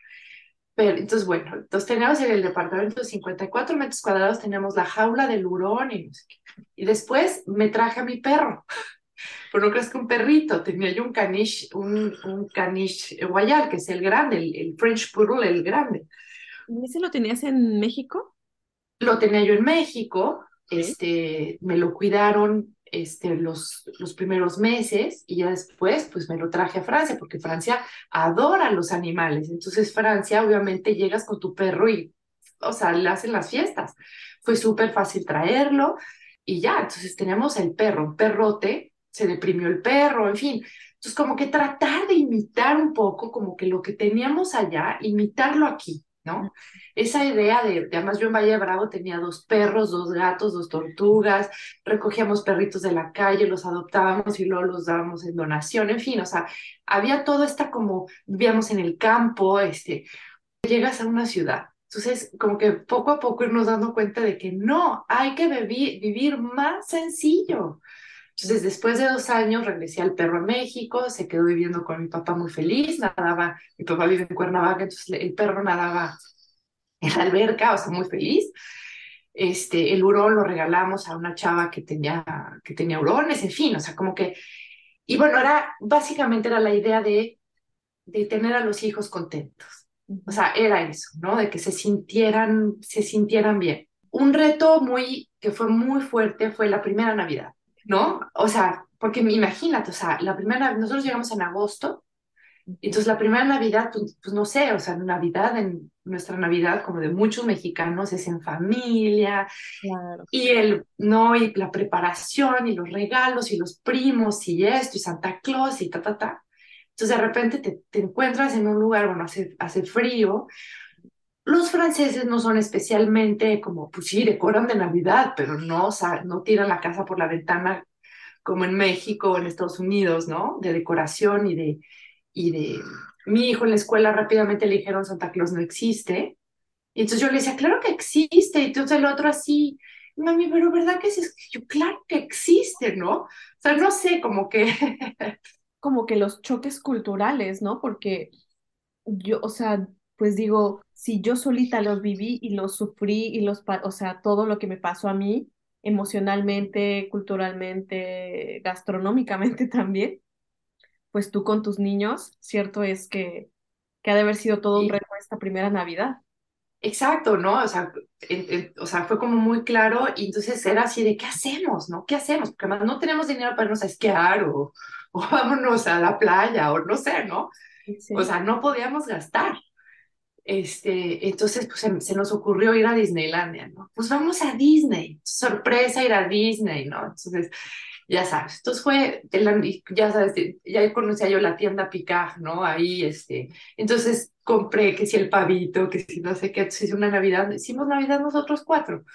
Pero, entonces, bueno, entonces teníamos en el departamento de 54 metros cuadrados, teníamos la jaula del hurón y. Y después me traje a mi perro. Pero no crees que un perrito, tenía yo un caniche, un, un caniche guayal, que es el grande, el, French Poodle, el grande. ¿Y ese lo tenías en México? Lo tenía yo en México, este, me lo cuidaron este, los, los primeros meses y ya después pues me lo traje a Francia porque Francia adora los animales. Entonces Francia obviamente llegas con tu perro y, o sea, le hacen las fiestas. Fue súper fácil traerlo y ya, entonces teníamos el perro, un perrote se deprimió el perro, en fin. Entonces, como que tratar de imitar un poco, como que lo que teníamos allá, imitarlo aquí, ¿no? Esa idea de, además yo en Valle Bravo tenía dos perros, dos gatos, dos tortugas, recogíamos perritos de la calle, los adoptábamos y luego los dábamos en donación, en fin, o sea, había todo esta como, vivíamos en el campo, este, llegas a una ciudad. Entonces, como que poco a poco irnos dando cuenta de que no, hay que vivir más sencillo. Entonces, después de dos años, regresé al perro a México, se quedó viviendo con mi papá muy feliz, nadaba, mi papá vive en Cuernavaca, entonces el perro nadaba en la alberca, o sea, muy feliz. Este, el hurón lo regalamos a una chava que tenía, que tenía hurones, en fin, o sea, como que, y bueno, era, básicamente era la idea de, de tener a los hijos contentos. O sea, era eso, ¿no? De que se sintieran, se sintieran bien. Un reto muy, que fue muy fuerte fue la primera Navidad. ¿No? O sea, porque imagínate, o sea, la primera, nosotros llegamos en agosto, entonces la primera Navidad, pues, pues, no sé, o sea, Navidad, en nuestra Navidad, como de muchos mexicanos, es en familia, y el, ¿no? Y la preparación, y los regalos, y los primos, y esto, y Santa Claus, y ta, ta, ta. Entonces de repente te, te encuentras en un lugar, bueno, hace, hace frío, Los franceses no son especialmente como, pues sí, decoran de Navidad, pero no, o sea, no tiran la casa por la ventana como en México o en Estados Unidos, ¿no? De decoración y de, y de... Mi hijo en la escuela rápidamente le dijeron Santa Claus no existe. Y entonces yo le decía, claro que existe. Y entonces el otro así, mami, pero ¿verdad que es? Yo, claro que existe, ¿no? O sea, no sé, como que... como que los choques culturales, ¿no? Porque yo, o sea, pues digo, si yo solita los viví y los sufrí y los, o sea, todo lo que me pasó a mí, emocionalmente, culturalmente, gastronómicamente también, pues tú con tus niños, cierto es que, que ha de haber sido todo un reto esta primera Navidad. Exacto, ¿no? O sea, o sea, fue como muy claro y entonces era así de, ¿qué hacemos, no? ¿Qué hacemos? Porque además no tenemos dinero para irnos a esquiar o, o vámonos a la playa o no sé, ¿no? O sea, no podíamos gastar. Este, entonces, pues se, nos ocurrió ir a Disneylandia, ¿no? Pues vamos a Disney, sorpresa ir a Disney, ¿no? Entonces, ya sabes, entonces fue, ya sabes, ya conocía yo la tienda Picard, ¿no? Ahí, este, entonces compré que si el pavito, que si no sé qué, entonces hice una Navidad, hicimos Navidad nosotros cuatro.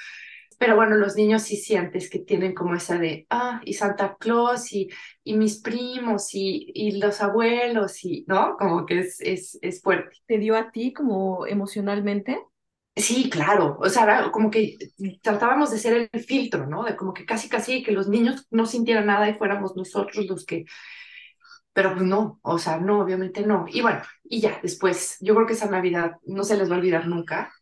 Pero bueno, los niños sí sientes que tienen como esa de, ah, y Santa Claus y, y mis primos y, y los abuelos y, ¿no? Como que es, es, es fuerte. ¿Te dio a ti como emocionalmente? Sí, claro, o sea, como que tratábamos de ser el filtro, ¿no? De como que casi, casi que los niños no sintieran nada y fuéramos nosotros los que, pero pues no, o sea, no, obviamente no. Y bueno, y ya, después, yo creo que esa Navidad no se les va a olvidar nunca,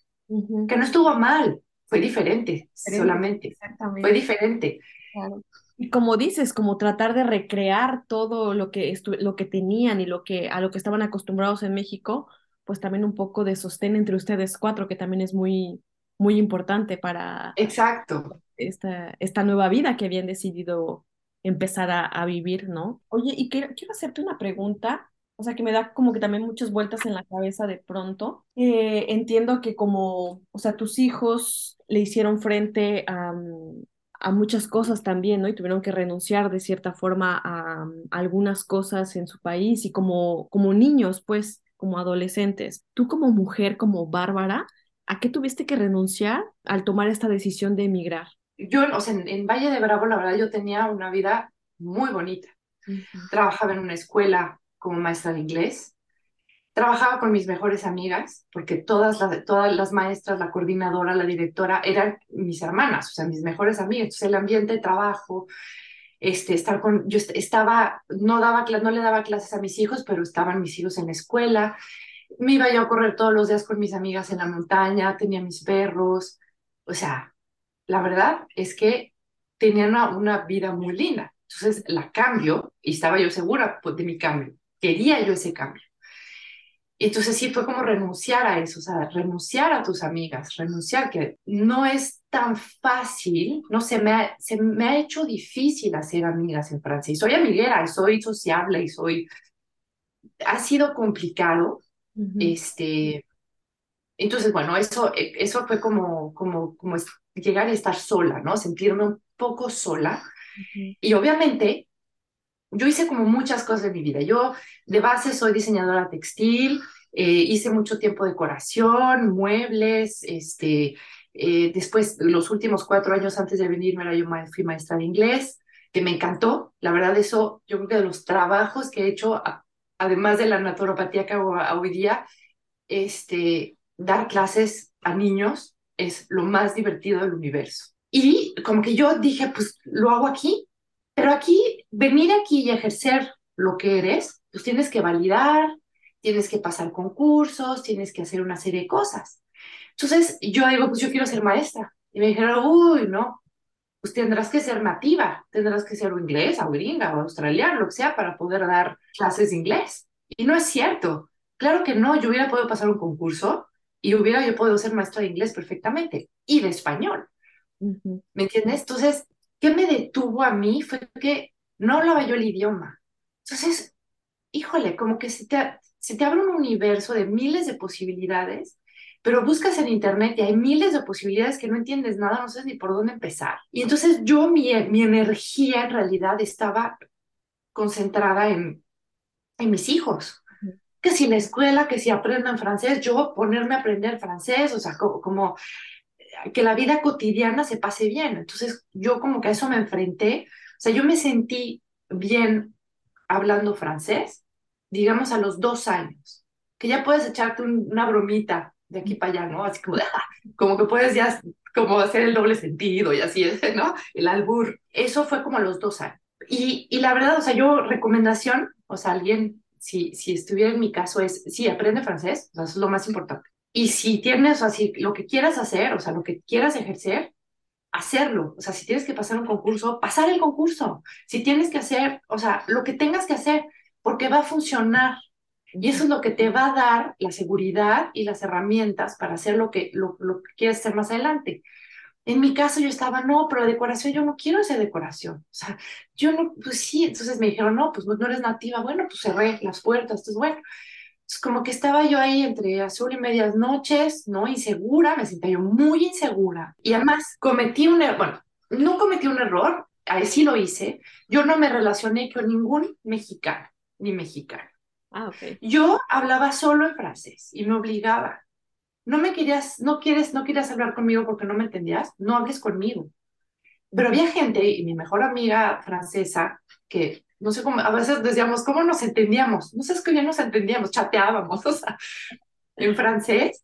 que no estuvo mal, fue diferente, solamente, Exactamente. fue diferente. Claro. Y como dices, como tratar de recrear todo lo que, lo que tenían y lo que, a lo que estaban acostumbrados en México, pues también un poco de sostén entre ustedes cuatro, que también es muy, muy importante para Exacto. Esta, esta nueva vida que habían decidido empezar a, vivir, ¿no? Oye, y quiero, quiero, hacerte una pregunta, o sea, que me da como que también muchas vueltas en la cabeza de pronto. Eh, entiendo que como, o sea, tus hijos le hicieron frente a, a muchas cosas también, ¿no? Y tuvieron que renunciar de cierta forma a, a algunas cosas en su país y como, como niños, pues como adolescentes. Tú como mujer, como Bárbara, ¿a qué tuviste que renunciar al tomar esta decisión de emigrar? Yo, o sea, en, Valle de Bravo, la verdad, yo tenía una vida muy bonita. Trabajaba en una escuela como maestra de inglés. Trabajaba con mis mejores amigas, porque todas las, todas las maestras, la coordinadora, la directora, eran mis hermanas, o sea, mis mejores amigas. Entonces, el ambiente de trabajo, este, estar con, yo estaba, no, daba, no le daba clases a mis hijos, pero estaban mis hijos en la escuela, me iba yo a correr todos los días con mis amigas en la montaña, tenía mis perros, o sea, la verdad es que tenía una, una vida muy linda. Entonces la cambio y estaba yo segura pues, de mi cambio, quería yo ese cambio. Entonces sí fue como renunciar a eso, o sea, renunciar a tus amigas, renunciar, que no es tan fácil, no se me ha, se me ha hecho difícil hacer amigas en Francia. Y soy amiguera, y soy sociable, y soy... Ha sido complicado, este... Entonces, bueno, eso, eso fue como, como, como llegar a estar sola, ¿no? Sentirme un poco sola. Y obviamente yo hice como muchas cosas en mi vida. Yo de base soy diseñadora textil, eh, hice mucho tiempo decoración, muebles, este, eh, después los últimos cuatro años antes de venirme era yo fui maestra de inglés, que me encantó. La verdad eso, yo creo que de los trabajos que he hecho, además de la naturopatía que hago hoy día, este, dar clases a niños es lo más divertido del universo. Y como que yo dije, pues lo hago aquí, pero aquí, venir aquí y ejercer lo que eres, pues tienes que validar, tienes que pasar concursos, tienes que hacer una serie de cosas. Entonces yo digo, pues yo quiero ser maestra. Y me dijeron, uy, no, pues tendrás que ser nativa, tendrás que ser o inglesa o gringa o australiana, lo que sea, para poder dar clases de inglés. Y no es cierto. Claro que no, yo hubiera podido pasar un concurso y hubiera yo podido ser maestra de inglés perfectamente y de español. ¿Me entiendes? Entonces, ¿Qué me detuvo a mí? Fue que no hablaba yo el idioma. Entonces, híjole, como que se te, se te abre un universo de miles de posibilidades, pero buscas en internet y hay miles de posibilidades que no entiendes nada, no sabes ni por dónde empezar. Y entonces yo, mi, mi energía en realidad estaba concentrada en, en mis hijos que si la escuela, que si aprendan francés, yo ponerme a aprender francés, o sea, como, como que la vida cotidiana se pase bien. Entonces yo como que a eso me enfrenté, o sea, yo me sentí bien hablando francés, digamos a los dos años, que ya puedes echarte una bromita de aquí para allá, ¿no? Así como, como que puedes ya como hacer el doble sentido y así es, ¿no? El albur. Eso fue como a los dos años. Y, y la verdad, o sea, yo recomendación, o sea, alguien, si, si estuviera en mi caso, es, sí, aprende francés, eso es lo más importante. Y si tienes, si lo que quieras hacer, o sea, lo que quieras ejercer, hacerlo. O sea, si tienes que pasar un concurso, pasar el concurso. Si tienes que hacer, o sea, lo que tengas que hacer, porque va a funcionar. Y eso es lo que te va a dar la seguridad y las herramientas para hacer lo que, lo, lo que hacer más adelante. En mi caso yo estaba, no, pero la decoración, yo no quiero hacer decoración. O sea, yo no, pues sí, entonces me dijeron, no, pues no eres nativa. Bueno, pues cerré las puertas, entonces bueno. Es como que estaba yo ahí entre azul y medias noches, ¿no? Insegura, me sentía yo muy insegura. Y además cometí un error, bueno, no cometí un error, ahí sí lo hice. Yo no me relacioné con ningún mexicano, ni mexicano. Ah, ok. Yo hablaba solo en francés y me obligaba. No me querías, no quieres, no quieres hablar conmigo porque no me entendías, no hables conmigo. Pero había gente, y mi mejor amiga francesa, que no sé cómo, a veces decíamos, ¿cómo nos entendíamos? No sé, es que ya nos entendíamos, chateábamos, o sea, en francés.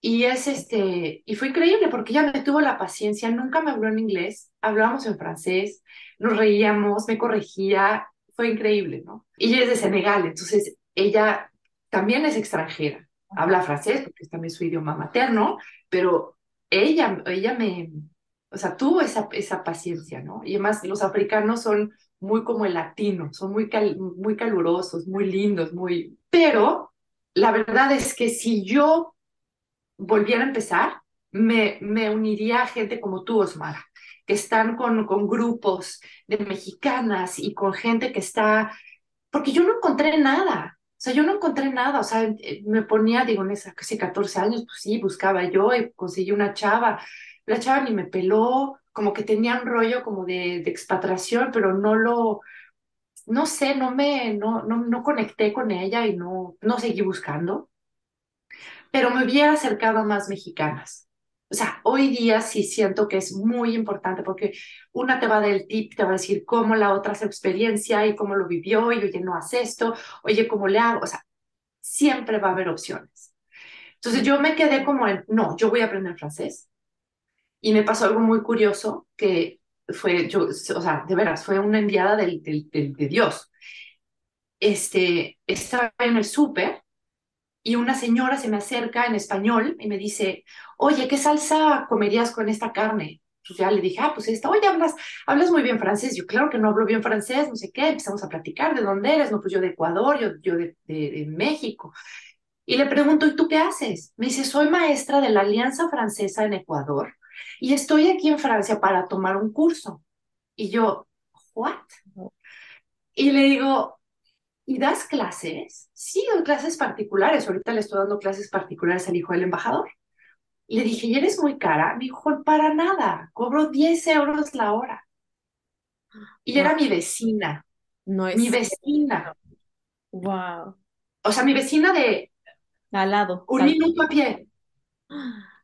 Y es este, y fue increíble porque ella me tuvo la paciencia, nunca me habló en inglés, hablábamos en francés, nos reíamos, me corregía, fue increíble, ¿no? Y ella es de Senegal, entonces ella también es extranjera, habla francés porque es también su idioma materno, pero ella, ella me, o sea, tuvo esa, esa paciencia, ¿no? Y además los africanos son muy como el latino, son muy, muy calurosos, muy lindos, muy... Pero la verdad es que si yo volviera a empezar, me, me uniría a gente como tú, Osmara, que están con, con grupos de mexicanas y con gente que está... Porque yo no encontré nada, o sea, yo no encontré nada, o sea, me ponía, digo, en esa casi 14 años, pues sí, buscaba yo y conseguí una chava, la chava ni me peló, como que tenía un rollo como de, de expatriación, pero no lo, no sé, no me, no, no, no conecté con ella y no, no seguí buscando, pero me hubiera acercado a más mexicanas. O sea, hoy día sí siento que es muy importante porque una te va a dar el tip, te va a decir cómo la otra su experiencia y cómo lo vivió y oye, no hace esto, oye, cómo le hago, o sea, siempre va a haber opciones. Entonces yo me quedé como en, no, yo voy a aprender francés, y me pasó algo muy curioso que fue, yo, o sea, de veras, fue una enviada del, del, de Dios. Este, estaba en el súper y una señora se me acerca en español y me dice, oye, ¿qué salsa comerías con esta carne? Pues ya le dije, ah, pues esta, oye, hablas, hablas muy bien francés. Yo, claro que no hablo bien francés, no sé qué. Empezamos a platicar, ¿de dónde eres? No, pues yo de Ecuador, yo, yo de, de, de México. Y le pregunto, ¿y tú qué haces? Me dice, soy maestra de la Alianza Francesa en Ecuador y estoy aquí en Francia para tomar un curso. Y yo, ¿what? Y le digo, ¿y das clases? Sí, doy clases particulares. Ahorita le estoy dando clases particulares al hijo del embajador. Le dije, ¿y eres muy cara? Me dijo, para nada, cobro 10 euros la hora. Y era mi vecina. No es. Mi vecina. Wow. O sea, mi vecina de. Al lado. Un minuto a pie.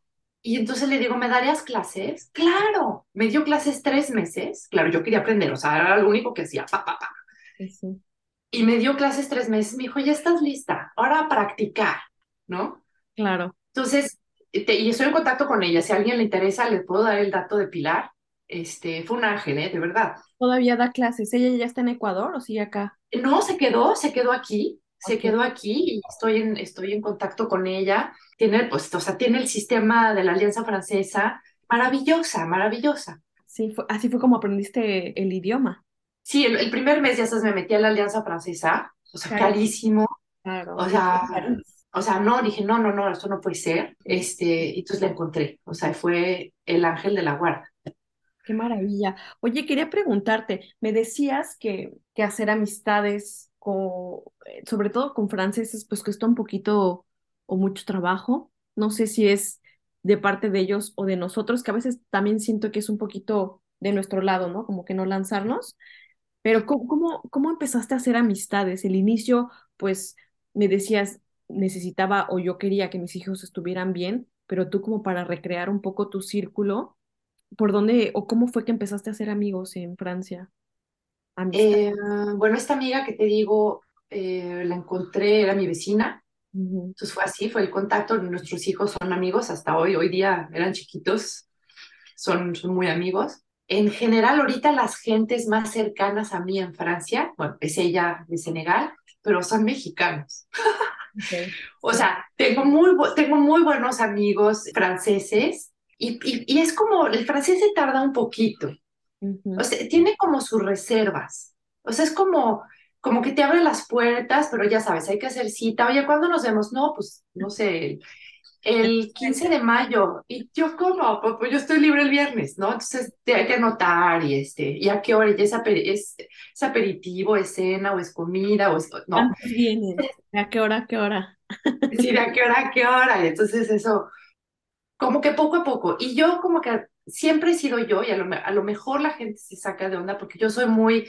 Y entonces le digo, ¿me darías clases? Claro, me dio clases tres meses. Claro, yo quería aprender, o sea, era lo único que hacía, pa, pa, pa. Sí. Y me dio clases tres meses. Me dijo, ya estás lista, ahora a practicar, ¿no? Claro. Entonces, te, y estoy en contacto con ella. Si a alguien le interesa, le puedo dar el dato de Pilar. Este, fue un ángel, ¿eh? De verdad. ¿Todavía da clases? ¿Ella ya está en Ecuador o sigue acá? No, se quedó, se quedó aquí se quedó aquí y estoy en, estoy en contacto con ella. Tiene, pues, o sea, tiene el sistema de la Alianza Francesa maravillosa, maravillosa. Sí, así fue como aprendiste el idioma. Sí, el, primer mes ya sabes, me metí a la Alianza Francesa, o sea, carísimo. Claro. O sea, o sea, no, dije, no, no, no, esto no puede ser. Este, y entonces la encontré. O sea, fue el ángel de la guarda. Qué maravilla. Oye, quería preguntarte, me decías que, que hacer amistades eh, sobre todo con franceses, pues cuesta un poquito o mucho trabajo. No sé si es de parte de ellos o de nosotros, que a veces también siento que es un poquito de nuestro lado, ¿no? Como que no lanzarnos. Pero ¿cómo, cómo, cómo empezaste a hacer amistades? El inicio, pues, me decías, necesitaba o yo quería que mis hijos estuvieran bien, pero tú como para recrear un poco tu círculo, ¿por dónde o cómo fue que empezaste a hacer amigos en Francia? Eh, bueno, esta amiga que te digo, eh, la encontré, era mi vecina. Entonces fue así, fue el contacto. Nuestros hijos son amigos hasta hoy. Hoy día eran chiquitos, son, son muy amigos. En general, ahorita las gentes más cercanas a mí en Francia, bueno, es ella de Senegal, pero son mexicanos. o sea, tengo muy, tengo muy buenos amigos franceses y, y, es como, el francés se tarda un poquito. O sea, tiene como sus reservas. O sea, es como, como que te abre las puertas, pero ya sabes, hay que hacer cita. Oye, ¿cuándo nos vemos? No, pues, no sé, el 15 de mayo. Y yo, ¿cómo? Pues, pues yo estoy libre el viernes, ¿no? Entonces te hay que anotar y este, ¿y a qué hora? ¿Y es, es, aperitivo, es cena o es comida? O es, no. ¿De a qué hora? ¿A qué hora? Sí, ¿de a qué hora? ¿A qué hora? Y entonces eso, como que poco a poco. Y yo como que siempre he sido yo y a lo, a lo mejor la gente se saca de onda porque yo soy muy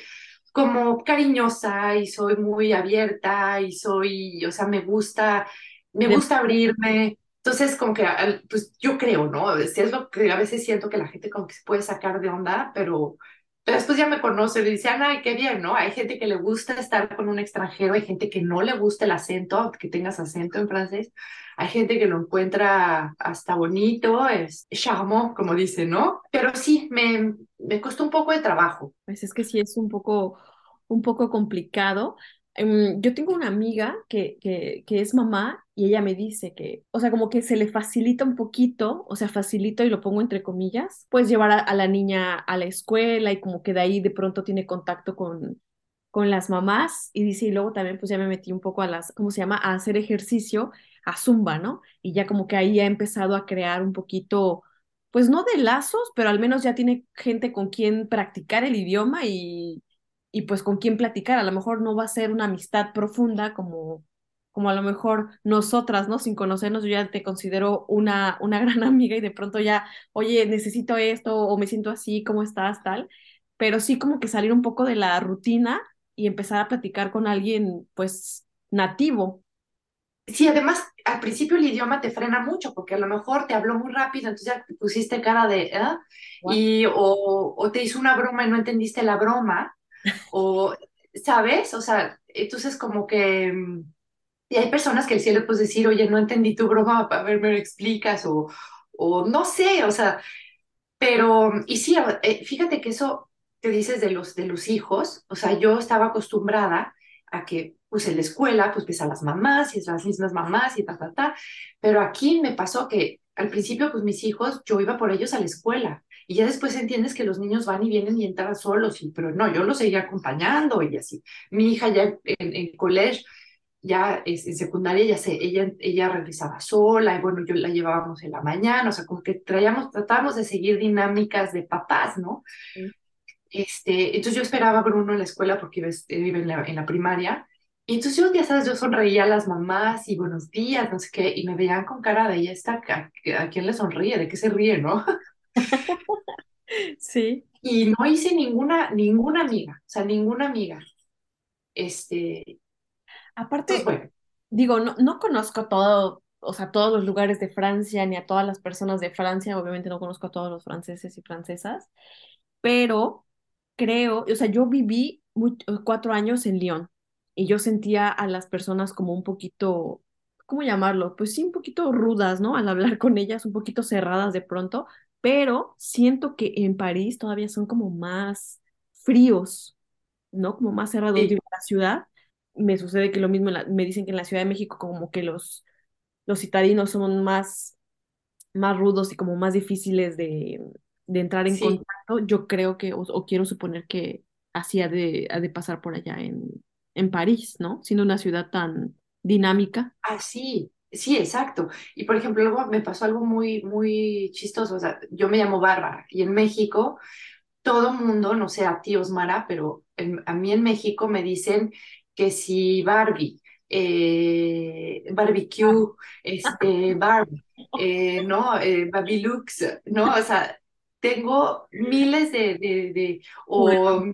como cariñosa y soy muy abierta y soy, o sea, me gusta, me gusta abrirme. Entonces, como que, pues yo creo, ¿no? Es lo que a veces siento que la gente como que se puede sacar de onda, pero, pero después ya me conoce y dice, ay, qué bien, ¿no? Hay gente que le gusta estar con un extranjero, hay gente que no le gusta el acento, que tengas acento en francés, hay gente que lo encuentra hasta bonito, es charmant, como dice, ¿no? Pero sí, me, me costó un poco de trabajo. Pues es que sí es un poco, un poco complicado. Em, yo tengo una amiga que, que, que, es mamá y ella me dice que, o sea, como que se le facilita un poquito, o sea, facilito y lo pongo entre comillas, pues llevar a, la niña a la escuela y como que de ahí de pronto tiene contacto con, con las mamás y dice, y luego también pues ya me metí un poco a las, ¿cómo se llama? A hacer ejercicio, a zumba, ¿no? Y ya como que ahí ha empezado a crear un poquito, pues no de lazos, pero al menos ya tiene gente con quien practicar el idioma y y pues con quién platicar. A lo mejor no va a ser una amistad profunda como, como a lo mejor nosotras, ¿no? Sin conocernos, yo ya te considero una, una gran amiga y de pronto ya, oye, necesito esto o me siento así, ¿cómo estás? Tal. Pero sí como que salir un poco de la rutina y empezar a platicar con alguien, pues, nativo. Sí, además, al principio el idioma te frena mucho porque a lo mejor te habló muy rápido, entonces ya te pusiste cara de, ¿eh? Y, o, o te hizo una broma y no entendiste la broma o, ¿sabes? O sea, entonces como que... Y hay personas que el cielo puede decir, oye, no entendí tu broma, a ver, me lo explicas, o, o no sé, o sea, pero, y sí, eh, fíjate que eso que dices de los, de los hijos, o sea, yo estaba acostumbrada a que, pues en la escuela, pues ves a las mamás y es las mismas mamás y ta, ta, ta, pero aquí me pasó que al principio, pues mis hijos, yo iba por ellos a la escuela y ya después entiendes que los niños van y vienen y entran solos, y, pero no, yo los seguía acompañando y así. Mi hija ya en, en college, ya es, en secundaria, ya sé, ella, ella regresaba sola y bueno, yo la llevábamos en la mañana, o sea, como que traíamos, tratábamos de seguir dinámicas de papás, ¿no? Este, entonces yo esperaba a Bruno en la escuela porque vive en la, en la primaria. Y entonces yo, ya sabes, yo sonreía a las mamás y buenos días, no sé qué, y me veían con cara de ella, está, ¿a, ¿a quién le sonríe? ¿De qué se ríe, no? Sí. Y no hice ninguna, ninguna amiga, o sea, ninguna amiga. Este. Aparte, pues, digo, no, no conozco todo, o sea, todos los lugares de Francia, ni a todas las personas de Francia, obviamente no conozco a todos los franceses y francesas, pero creo, o sea, yo viví cuatro años en Lyon y yo sentía a las personas como un poquito, ¿cómo llamarlo? Pues sí, un poquito rudas, ¿no? Al hablar con ellas, un poquito cerradas de pronto, pero siento que en París todavía son como más fríos, ¿no? Como más cerrados. Digo, la ciudad, me sucede que lo mismo, me dicen que en la Ciudad de México como que los, los citadinos son más, más rudos y como más difíciles de, de entrar en contacto. Yo creo que, o, quiero suponer que así ha de, ha de pasar por allá en, en París, ¿no? Siendo una ciudad tan dinámica. Así, Sí, exacto. Y por ejemplo, luego me pasó algo muy, muy chistoso. O sea, yo me llamo Bárbara y en México todo mundo, no sé a ti Osmara, pero a mí en México me dicen que si Barbie, eh, barbecue, este, Barbie, eh, ¿no? Eh, Babilux, ¿no? O sea, tengo miles de, de, o,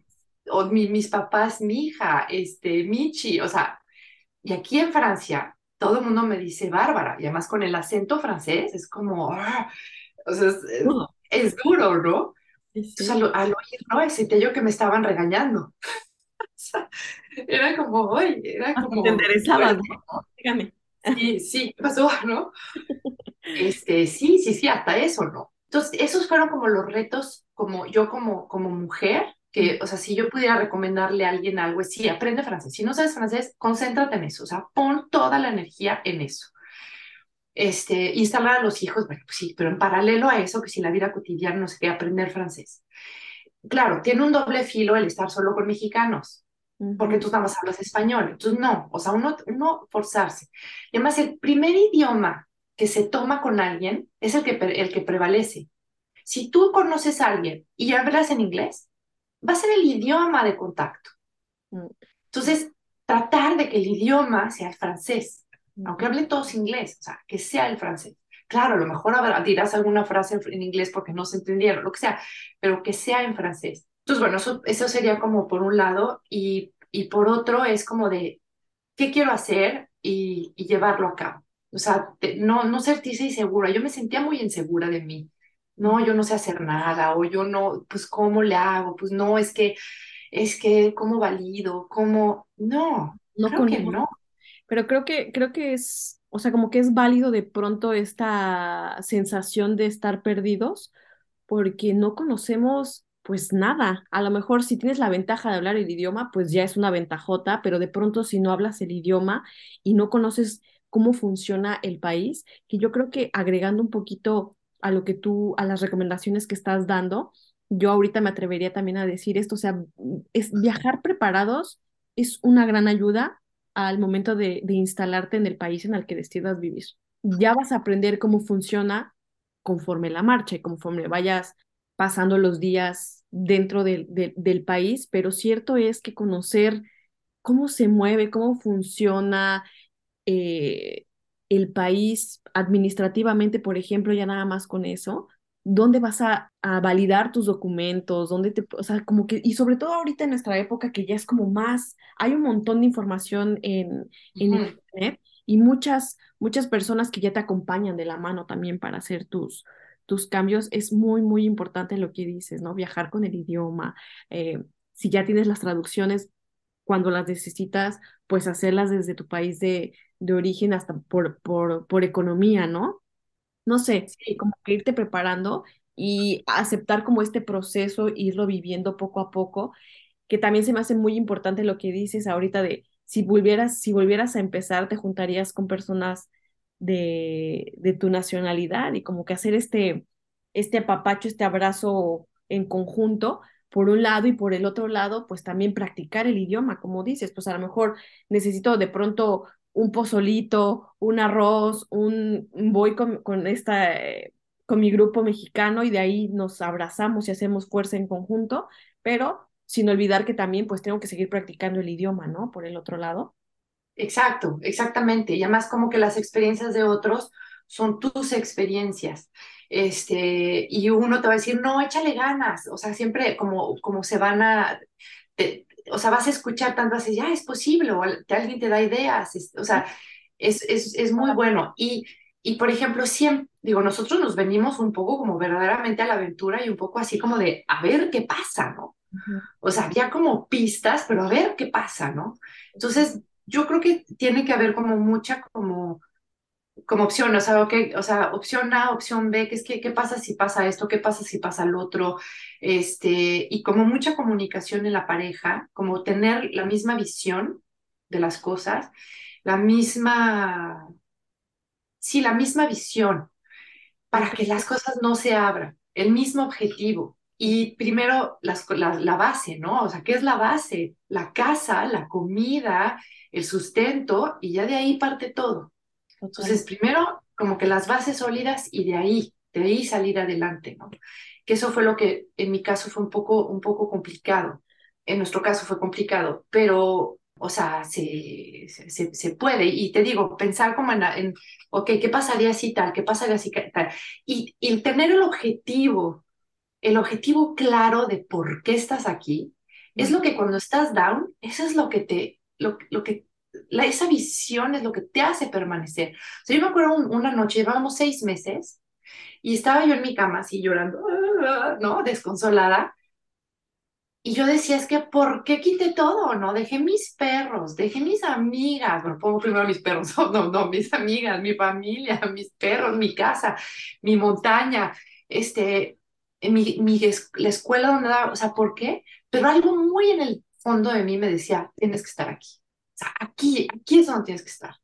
o mis papás, mi hija, este, Michi, o sea, Y aquí en Francia, todo el mundo me dice Bárbara, y además con el acento francés es como, ah, o sea, es, duro, ¿no? Entonces, al, oír, ¿no? Sentía yo que me estaban regañando. era como, oye, era como... Te interesaba, ¿no? Dígame. Sí, sí, ¿qué pasó, no? Este, sí, sí, sí, hasta eso, ¿no? Entonces, esos fueron como los retos, como yo como, como mujer, que, o sea, si yo pudiera recomendarle a alguien algo, es sí, aprende francés. Si no sabes francés, concéntrate en eso, o sea, pon toda la energía en eso. Este, instalar a los hijos, bueno, pues sí, pero en paralelo a eso, que si la vida cotidiana no sé qué, aprender francés. Claro, tiene un doble filo el estar solo con mexicanos, porque tú nada más hablas español. Entonces, no, o sea, uno, uno forzarse. Y además, el primer idioma que se toma con alguien es el que, el que prevalece. Si tú conoces a alguien y hablas en inglés, va a ser el idioma de contacto. Mm. Entonces, tratar de que el idioma sea el francés, aunque hablen todos inglés, o sea, que sea el francés. Claro, a lo mejor dirás alguna frase en inglés porque no se entendieron, lo que sea, pero que sea en francés. Entonces, bueno, eso, eso sería como por un lado, y, y por otro es como de, ¿qué quiero hacer y, y llevarlo a cabo? O sea, no, no sentirse insegura. Yo me sentía muy insegura de mí. No, yo no sé hacer nada, o yo no, pues, ¿cómo le hago? Pues no, es que, es que, ¿cómo valido? ¿Cómo? No, no creo que no. Pero creo que, creo que es, o sea, como que es válido de pronto esta sensación de estar perdidos, porque no conocemos pues nada. A lo mejor si tienes la ventaja de hablar el idioma, pues ya es una ventajota, pero de pronto si no hablas el idioma y no conoces cómo funciona el país, que yo creo que agregando un poquito a lo que tú, a las recomendaciones que estás dando, yo ahorita me atrevería también a decir esto, o sea, es viajar preparados es una gran ayuda al momento de, instalarte en el país en el que decidas vivir. Ya vas a aprender cómo funciona conforme la marcha y conforme vayas pasando los días dentro del país, pero cierto es que conocer cómo se mueve, cómo funciona, eh, el país administrativamente, por ejemplo, ya nada más con eso, dónde vas a, validar tus documentos, dónde te, o sea, como que, y sobre todo ahorita en nuestra época que ya es como más, hay un montón de información en, en internet y muchas, muchas personas que ya te acompañan de la mano también para hacer tus, tus cambios, es muy, muy importante lo que dices, ¿no? Viajar con el idioma, eh, si ya tienes las traducciones, cuando las necesitas, pues hacerlas desde tu país de, de origen hasta por, por, por economía, ¿no? No sé, como que irte preparando y aceptar como este proceso, irlo viviendo poco a poco, que también se me hace muy importante lo que dices ahorita de si volvieras, si volvieras a empezar, te juntarías con personas de, de tu nacionalidad y como que hacer este, este apapacho, este abrazo en conjunto, por un lado y por el otro lado, pues también practicar el idioma, como dices, pues a lo mejor necesito de pronto un pozolito, un arroz, un voy con, esta eh, con mi grupo mexicano y de ahí nos abrazamos y hacemos fuerza en conjunto, pero sin olvidar que también pues tengo que seguir practicando el idioma, ¿no? Por el otro lado. Exacto, exactamente. Y además como que las experiencias de otros son tus experiencias. Este, y uno te va a decir, no, échale ganas. O sea, siempre como, como se van a, o sea, vas a escuchar tantas veces, ya es posible, o alguien te da ideas, o sea, es, es, es, muy bueno. Y, y, por ejemplo, siempre, digo, nosotros nos venimos un poco como verdaderamente a la aventura y un poco así como de, a ver qué pasa, ¿no? O sea, había como pistas, pero a ver qué pasa, ¿no? Entonces, yo creo que tiene que haber como mucha como como opción, o sea, okay, o sea, opción A, opción B, que es que, ¿qué pasa si pasa esto? ¿Qué pasa si pasa el otro? Este, y como mucha comunicación en la pareja, como tener la misma visión de las cosas, la misma, sí, la misma visión, para que las cosas no se abran, el mismo objetivo. Y primero las, la, la base, ¿no? O sea, ¿qué es la base? La casa, la comida, el sustento, y ya de ahí parte todo. Entonces, primero, como que las bases sólidas y de ahí, de ahí salir adelante, ¿no? Que eso fue lo que en mi caso fue un poco, un poco complicado. En nuestro caso fue complicado, pero, o sea, se, se, se puede. Y te digo, pensar como en, en, ok, ¿qué pasaría si tal? ¿Qué pasaría si tal? Y, y tener el objetivo, el objetivo claro de por qué estás aquí, es lo que cuando estás down, eso es lo que te, lo, lo que la, esa visión es lo que te hace permanecer. O sea, yo me acuerdo una noche, llevábamos seis meses, y estaba yo en mi cama así llorando, ¿no? Desconsolada. Y yo decía, es que, ¿por qué quité todo? ¿No? Dejé mis perros, dejé mis amigas, bueno, pongo primero mis perros, no, no, mis amigas, mi familia, mis perros, mi casa, mi montaña, este, mi, mi, la escuela donde daba, o sea, ¿por qué? Pero algo muy en el fondo de mí me decía, tienes que estar aquí. Aquí, aquí es donde tienes que estar.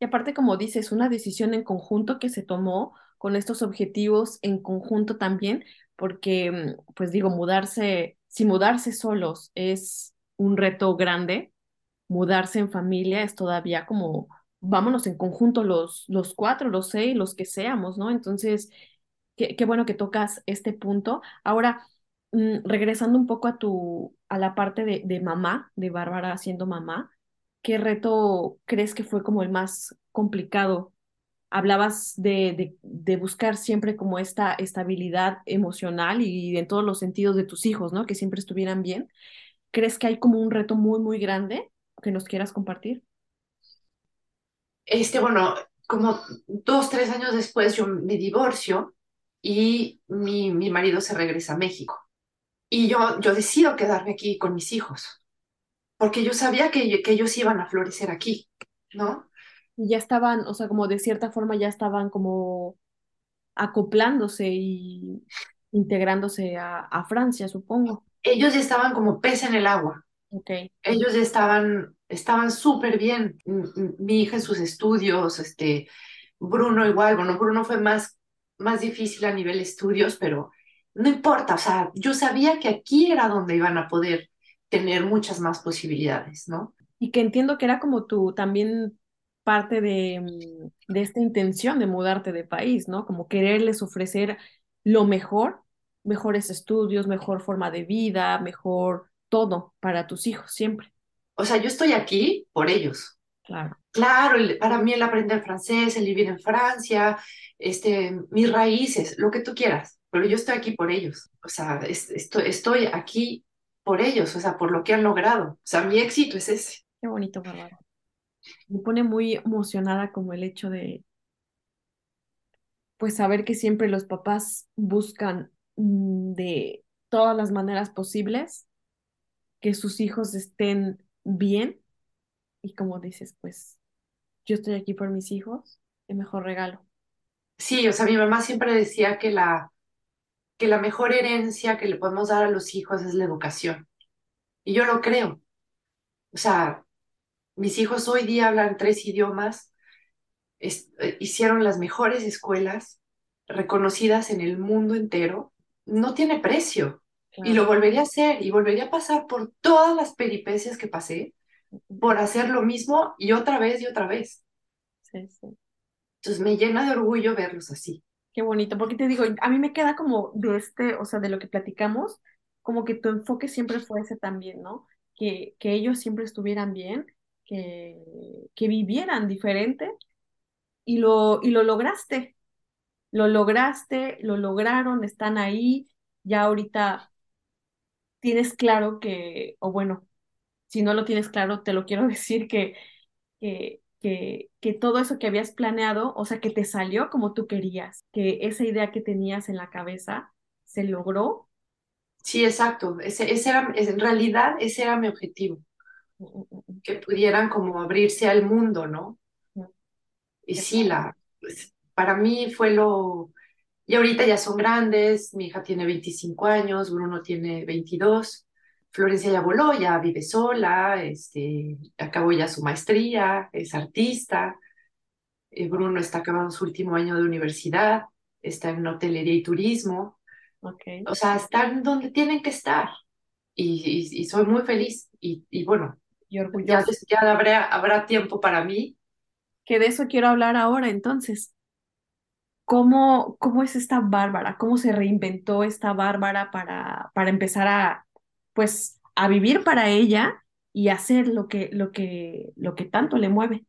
Y aparte, como dices, una decisión en conjunto que se tomó con estos objetivos en conjunto también, porque, mm, pues digo, mudarse, si mudarse solos es un reto grande, mudarse en familia es todavía como, vámonos en conjunto los, los cuatro, los seis, los que seamos, ¿no? Entonces, qué, qué bueno que tocas este punto. Ahora, mm, regresando un poco a tu, a la parte de, de mamá, de Bárbara siendo mamá, ¿qué reto crees que fue como el más complicado? Hablabas de, de, buscar siempre como esta estabilidad emocional y en todos los sentidos de tus hijos, ¿no? Que siempre estuvieran bien. ¿Crees que hay como un reto muy, muy grande que nos quieras compartir? Este, bueno, como dos, tres años después yo me divorcio y mi, mi marido se regresa a México. Y yo, yo decido quedarme aquí con mis hijos, porque yo sabía que, que ellos iban a florecer aquí, ¿no? Y ya estaban, o sea, como de cierta forma ya estaban como acoplándose y integrándose a, a Francia, supongo. Ellos ya estaban como pez en el agua. Okay. Ellos ya estaban, estaban súper bien. Mi hija en sus estudios, este, Bruno igual, bueno, Bruno fue más, más difícil a nivel estudios, pero no importa, o sea, yo sabía que aquí era donde iban a poder tener muchas más posibilidades, ¿no? Y que entiendo que era como tú también parte de, de esta intención de mudarte de país, ¿no? Como quererles ofrecer lo mejor, mejores estudios, mejor forma de vida, mejor todo para tus hijos siempre. O sea, yo estoy aquí por ellos. Claro. Claro, para mí el aprender francés, el vivir en Francia, este, mis raíces, lo que tú quieras, pero yo estoy aquí por ellos. O sea, estoy, estoy aquí por ellos, o sea, por lo que han logrado. O sea, mi éxito es ese. Qué bonito, Bárbara. Me pone muy emocionada como el hecho de, pues, saber que siempre los papás buscan mm, de todas las maneras posibles que sus hijos estén bien. Y como dices, pues, yo estoy aquí por mis hijos, el mejor regalo. Sí, o sea, mi mamá siempre decía que la, que la mejor herencia que le podemos dar a los hijos es la educación. Y yo lo creo. O sea, mis hijos hoy día hablan tres idiomas, eh, hicieron las mejores escuelas reconocidas en el mundo entero. No tiene precio. Y lo volvería a hacer y volvería a pasar por todas las peripecias que pasé por hacer lo mismo y otra vez y otra vez. Sí, sí. Entonces me llena de orgullo verlos así. Qué bonito, porque te digo, a mí me queda como de este, o sea, de lo que platicamos, como que tu enfoque siempre fue ese también, ¿no? Que, que ellos siempre estuvieran bien que, que vivieran diferente y lo, y lo lograste. Lo lograste, lo lograron, están ahí, ya ahorita tienes claro que, o bueno, si no lo tienes claro, te lo quiero decir que, que, que, que todo eso que habías planeado, o sea, que te salió como tú querías, que esa idea que tenías en la cabeza se logró. Sí, exacto. Ese, ese era, en realidad, ese era mi objetivo que pudieran como abrirse al mundo, ¿no? Y sí, la, pues, para mí fue lo... Y ahorita ya son grandes, mi hija tiene 25 años, Bruno tiene 22, Florencia ya voló, ya vive sola, este, acabó ya su maestría, es artista, eh, Bruno está acabando su último año de universidad, está en hotelería y turismo, okay. o sea, están donde tienen que estar y, y, y soy muy feliz y, y bueno, y. Ya, ya habrá, habrá tiempo para mí. Que de eso quiero hablar ahora, entonces. ¿Cómo, ¿Cómo es esta Bárbara? ¿Cómo se reinventó esta Bárbara para, para empezar a, pues, a vivir para ella y hacer lo que, lo que, lo que tanto le mueve?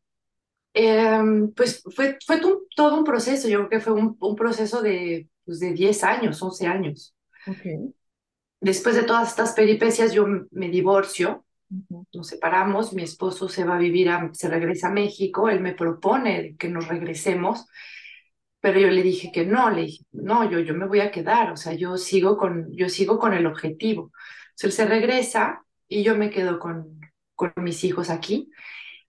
Eh, pues fue, fue todo un proceso, yo creo que fue un, un proceso de, pues de 10 años, 11 años. Okay. Después de todas estas peripecias, yo me divorcio Nos separamos, mi esposo se va a vivir, a, se regresa a México, él me propone que nos regresemos, pero yo le dije que no, le dije, no, yo, yo me voy a quedar, o sea, yo sigo con, yo sigo con el objetivo. Él se regresa y yo me quedo con, con mis hijos aquí.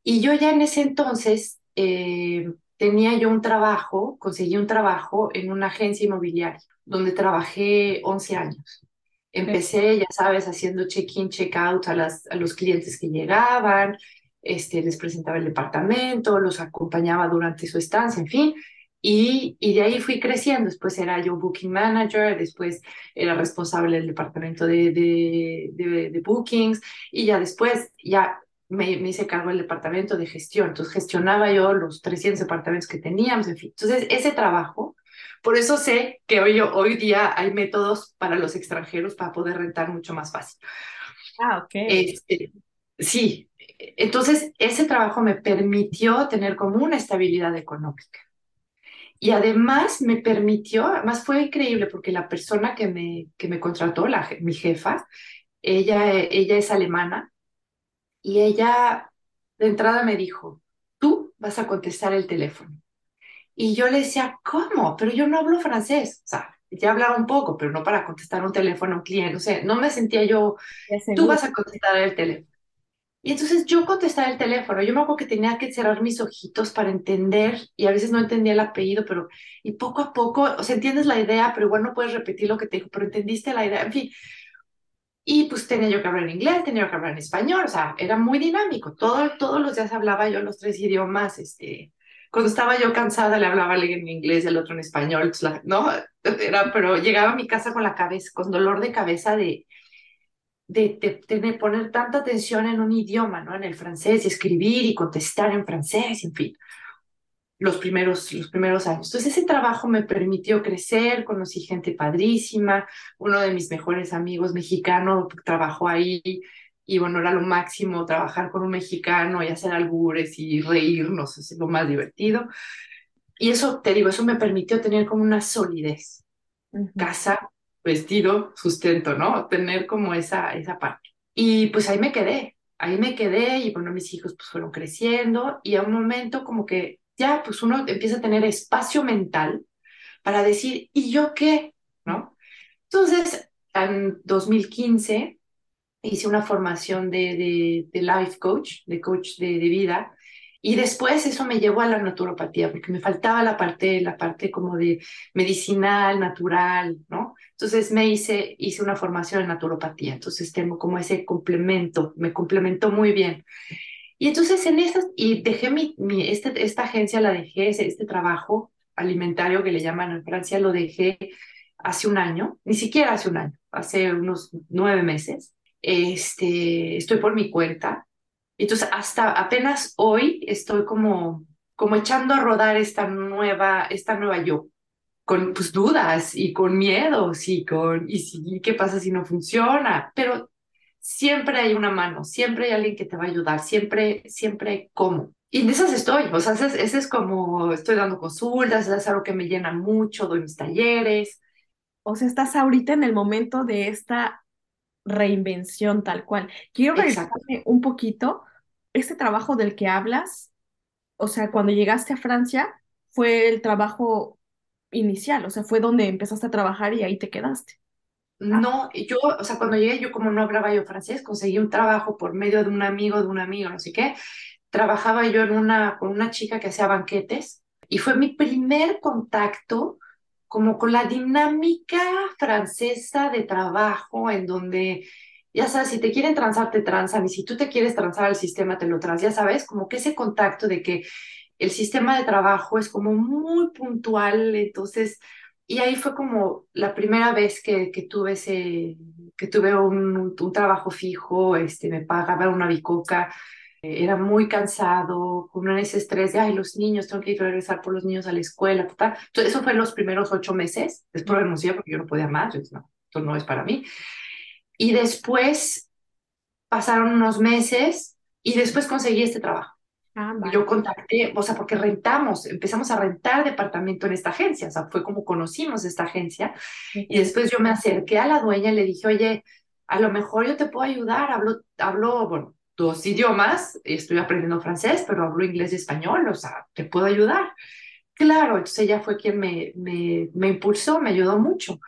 Y yo ya en ese entonces eh, tenía yo un trabajo, conseguí un trabajo en una agencia inmobiliaria, donde trabajé 11 años. Empecé, ya sabes, haciendo check-in, check-out a, a los clientes que llegaban, este, les presentaba el departamento, los acompañaba durante su estancia, en fin. Y, y, de ahí fui creciendo. Después era yo booking manager, después era responsable del departamento de, de, de, de bookings y ya después ya me, me, hice cargo del departamento de gestión. Entonces gestionaba yo los 300 departamentos que teníamos, en fin. Entonces ese trabajo, por eso sé que hoy, hoy día hay métodos para los extranjeros para poder rentar mucho más fácil. Ah, ok. Este, sí, entonces ese trabajo me permitió tener como una estabilidad económica. Y además me permitió, además fue increíble porque la persona que me, que me contrató, la, mi jefa, ella, ella es alemana y ella de entrada me dijo, tú vas a contestar el teléfono. Y yo le decía, ¿cómo? Pero yo no hablo francés. O sea, ya hablaba un poco, pero no para contestar un teléfono a un cliente. O sea, no me sentía yo, tú vas a contestar el teléfono. Y entonces yo contestaba el teléfono. Yo me acuerdo que tenía que cerrar mis ojitos para entender y a veces no entendía el apellido, pero y poco a poco, o sea, entiendes la idea, pero igual no puedes repetir lo que te dijo, pero entendiste la idea. En fin, y pues tenía yo que hablar en inglés, tenía que hablar en español, o sea, era muy dinámico. Todo, todos los días hablaba yo los tres idiomas, este, cuando estaba yo cansada le hablaba en inglés el otro en español, ¿no? Era, pero llegaba a mi casa con la cabeza, con dolor de cabeza de, de, de, poner tanta atención en un idioma, ¿no? En el francés, y escribir y contestar en francés, en fin los primeros, los primeros años. Entonces ese trabajo me permitió crecer, conocí gente padrísima, uno de mis mejores amigos mexicano trabajó ahí y bueno, era lo máximo trabajar con un mexicano y hacer albures y reírnos, es lo más divertido. Y eso, te digo, eso me permitió tener como una solidez. Casa, vestido, sustento, ¿no? Tener como esa, esa parte. Y pues ahí me quedé, ahí me quedé y bueno, mis hijos pues fueron creciendo y a un momento como que ya pues uno empieza a tener espacio mental para decir, ¿y yo qué? ¿No? Entonces, en 2015 hice una formación de, de, life coach, de coach de, de, vida, y después eso me llevó a la naturopatía, porque me faltaba la parte, la parte como de medicinal, natural, ¿no? Entonces me hice, hice una formación en naturopatía, entonces tengo como ese complemento, me complementó muy bien. Y entonces en esas, y dejé mi, mi este, esta agencia, la dejé, este trabajo alimentario que le llaman en Francia, lo dejé hace un año, ni siquiera hace un año, hace unos nueve meses. Este, estoy por mi cuenta. Entonces hasta apenas hoy estoy como, como echando a rodar esta nueva, esta nueva yo, con pues dudas y con miedos y con, y, si, qué pasa si no funciona, pero siempre hay una mano, siempre hay alguien que te va a ayudar, siempre, siempre hay cómo. Y en esas estoy, o sea, ese, es como, estoy dando consultas, es algo que me llena mucho, doy mis talleres. O sea, estás ahorita en el momento de esta reinvención tal cual. Quiero regresarme un poquito, este trabajo del que hablas, o sea, cuando llegaste a Francia, fue el trabajo inicial, o sea, fue donde empezaste a trabajar y ahí te quedaste. No, yo, o sea, cuando llegué, yo como no hablaba yo francés, conseguí un trabajo por medio de un amigo, de un amigo, no sé qué. Trabajaba yo en una, con una chica que hacía banquetes y fue mi primer contacto como con la dinámica francesa de trabajo en donde, ya sabes, si te quieren transar, te transan y si tú te quieres transar al sistema, te lo trans, ya sabes, como que ese contacto de que el sistema de trabajo es como muy puntual, entonces y ahí fue como la primera vez que, que tuve ese, que tuve un, trabajo fijo, este, me pagaba una bicoca, era muy cansado, con ese estrés de, ay, los niños, tengo que ir a regresar por los niños a la escuela, Entonces, eso fue los primeros ocho meses, después renuncié porque yo no podía más, yo no, esto no es para mí. Y después pasaron unos meses y después conseguí este trabajo. Ah, yo contacté, o sea, porque rentamos, empezamos a rentar departamento en esta agencia, o sea, fue como conocimos esta agencia. Y después yo me acerqué a la dueña y le dije, oye, a lo mejor yo te puedo ayudar, hablo, hablo, bueno, dos idiomas, estoy aprendiendo francés, pero hablo inglés y español, o sea, te puedo ayudar. Claro, entonces ella fue quien me, me, me impulsó, me ayudó mucho.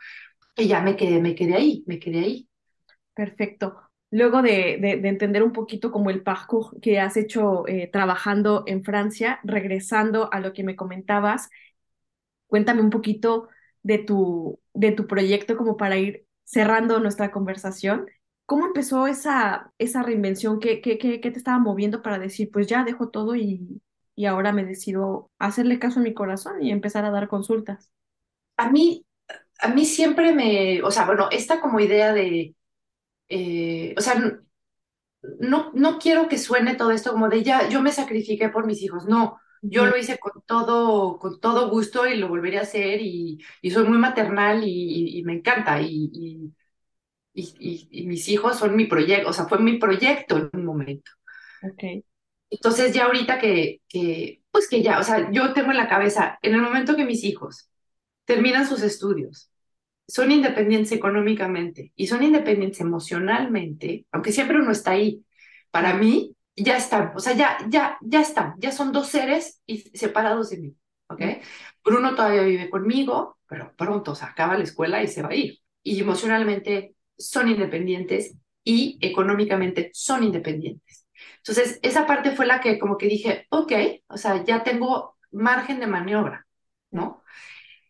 Y ya me quedé, me quedé ahí, me quedé ahí. Perfecto. Luego de, de, entender un poquito como el parcours que has hecho eh, trabajando en Francia, regresando a lo que me comentabas, cuéntame un poquito de tu, de tu proyecto como para ir cerrando nuestra conversación. ¿Cómo empezó esa, esa reinvención? ¿Qué, qué, qué, qué te estaba moviendo para decir, pues ya dejo todo y, y ahora me decido hacerle caso a mi corazón y empezar a dar consultas? A mí, a mí siempre me, o sea, bueno, esta como idea de eh, o sea, no, no quiero que suene todo esto como de ya, yo me sacrifiqué por mis hijos, no, yo lo hice con todo, con todo gusto y lo volvería a hacer y, y soy muy maternal y, me encanta y, y, mis hijos son mi proyecto, o sea, fue mi proyecto en un momento. Okay. Entonces ya ahorita que, que, pues que ya, o sea, yo tengo en la cabeza, en el momento que mis hijos terminan sus estudios, son independientes económicamente y son independientes emocionalmente, aunque siempre uno está ahí, para mí ya están, o sea, ya, ya, ya están, ya son dos seres y separados de mí, ¿ok? Bruno todavía vive conmigo, pero pronto se acaba la escuela y se va a ir. Y emocionalmente son independientes y económicamente son independientes. Entonces, esa parte fue la que como que dije, ok, o sea, ya tengo margen de maniobra, ¿no?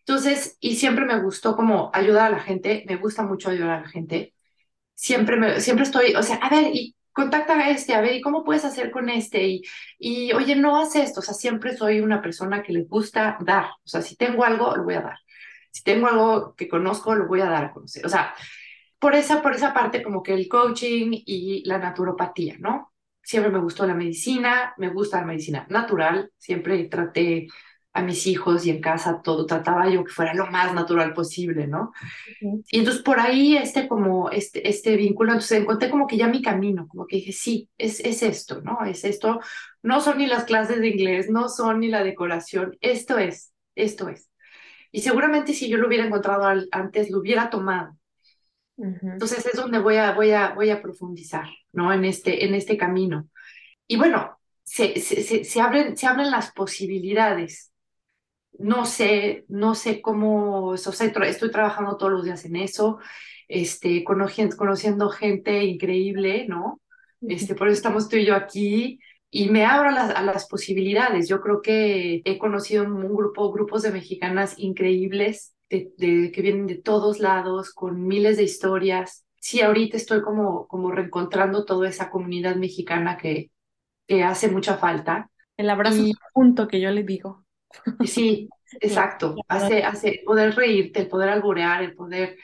Entonces, y siempre me gustó como ayudar a la gente, me gusta mucho ayudar a la gente. Siempre, me, siempre estoy, o sea, a ver, y contacta a este, a ver, ¿y cómo puedes hacer con este? Y, y oye, no haces esto, o sea, siempre soy una persona que le gusta dar, o sea, si tengo algo, lo voy a dar. Si tengo algo que conozco, lo voy a dar a conocer. O sea, por esa, por esa parte como que el coaching y la naturopatía, ¿no? Siempre me gustó la medicina, me gusta la medicina natural, siempre traté a mis hijos y en casa todo, trataba yo que fuera lo más natural posible, ¿no? Y entonces por ahí este como, este, este vínculo, entonces encontré como que ya mi camino, como que dije, sí, es, es esto, ¿no? Es esto, no son ni las clases de inglés, no son ni la decoración, esto es, esto es. Y seguramente si yo lo hubiera encontrado antes, lo hubiera tomado. Entonces es donde voy a, voy a, voy a profundizar, ¿no? En este, en este camino. Y bueno, se, se, se, abren, se abren las posibilidades no sé, no sé cómo, o sea, estoy trabajando todos los días en eso, este, conociendo, conociendo gente increíble, ¿no? Este, por eso estamos tú y yo aquí y me abro a las, a las posibilidades. Yo creo que he conocido un grupo, grupos de mexicanas increíbles de, que vienen de todos lados, con miles de historias. Sí, ahorita estoy como, como reencontrando toda esa comunidad mexicana que, que hace mucha falta. El abrazo junto que yo le digo. Sí, exacto. Hace, hace poder reírte, el poder alborear, el poder.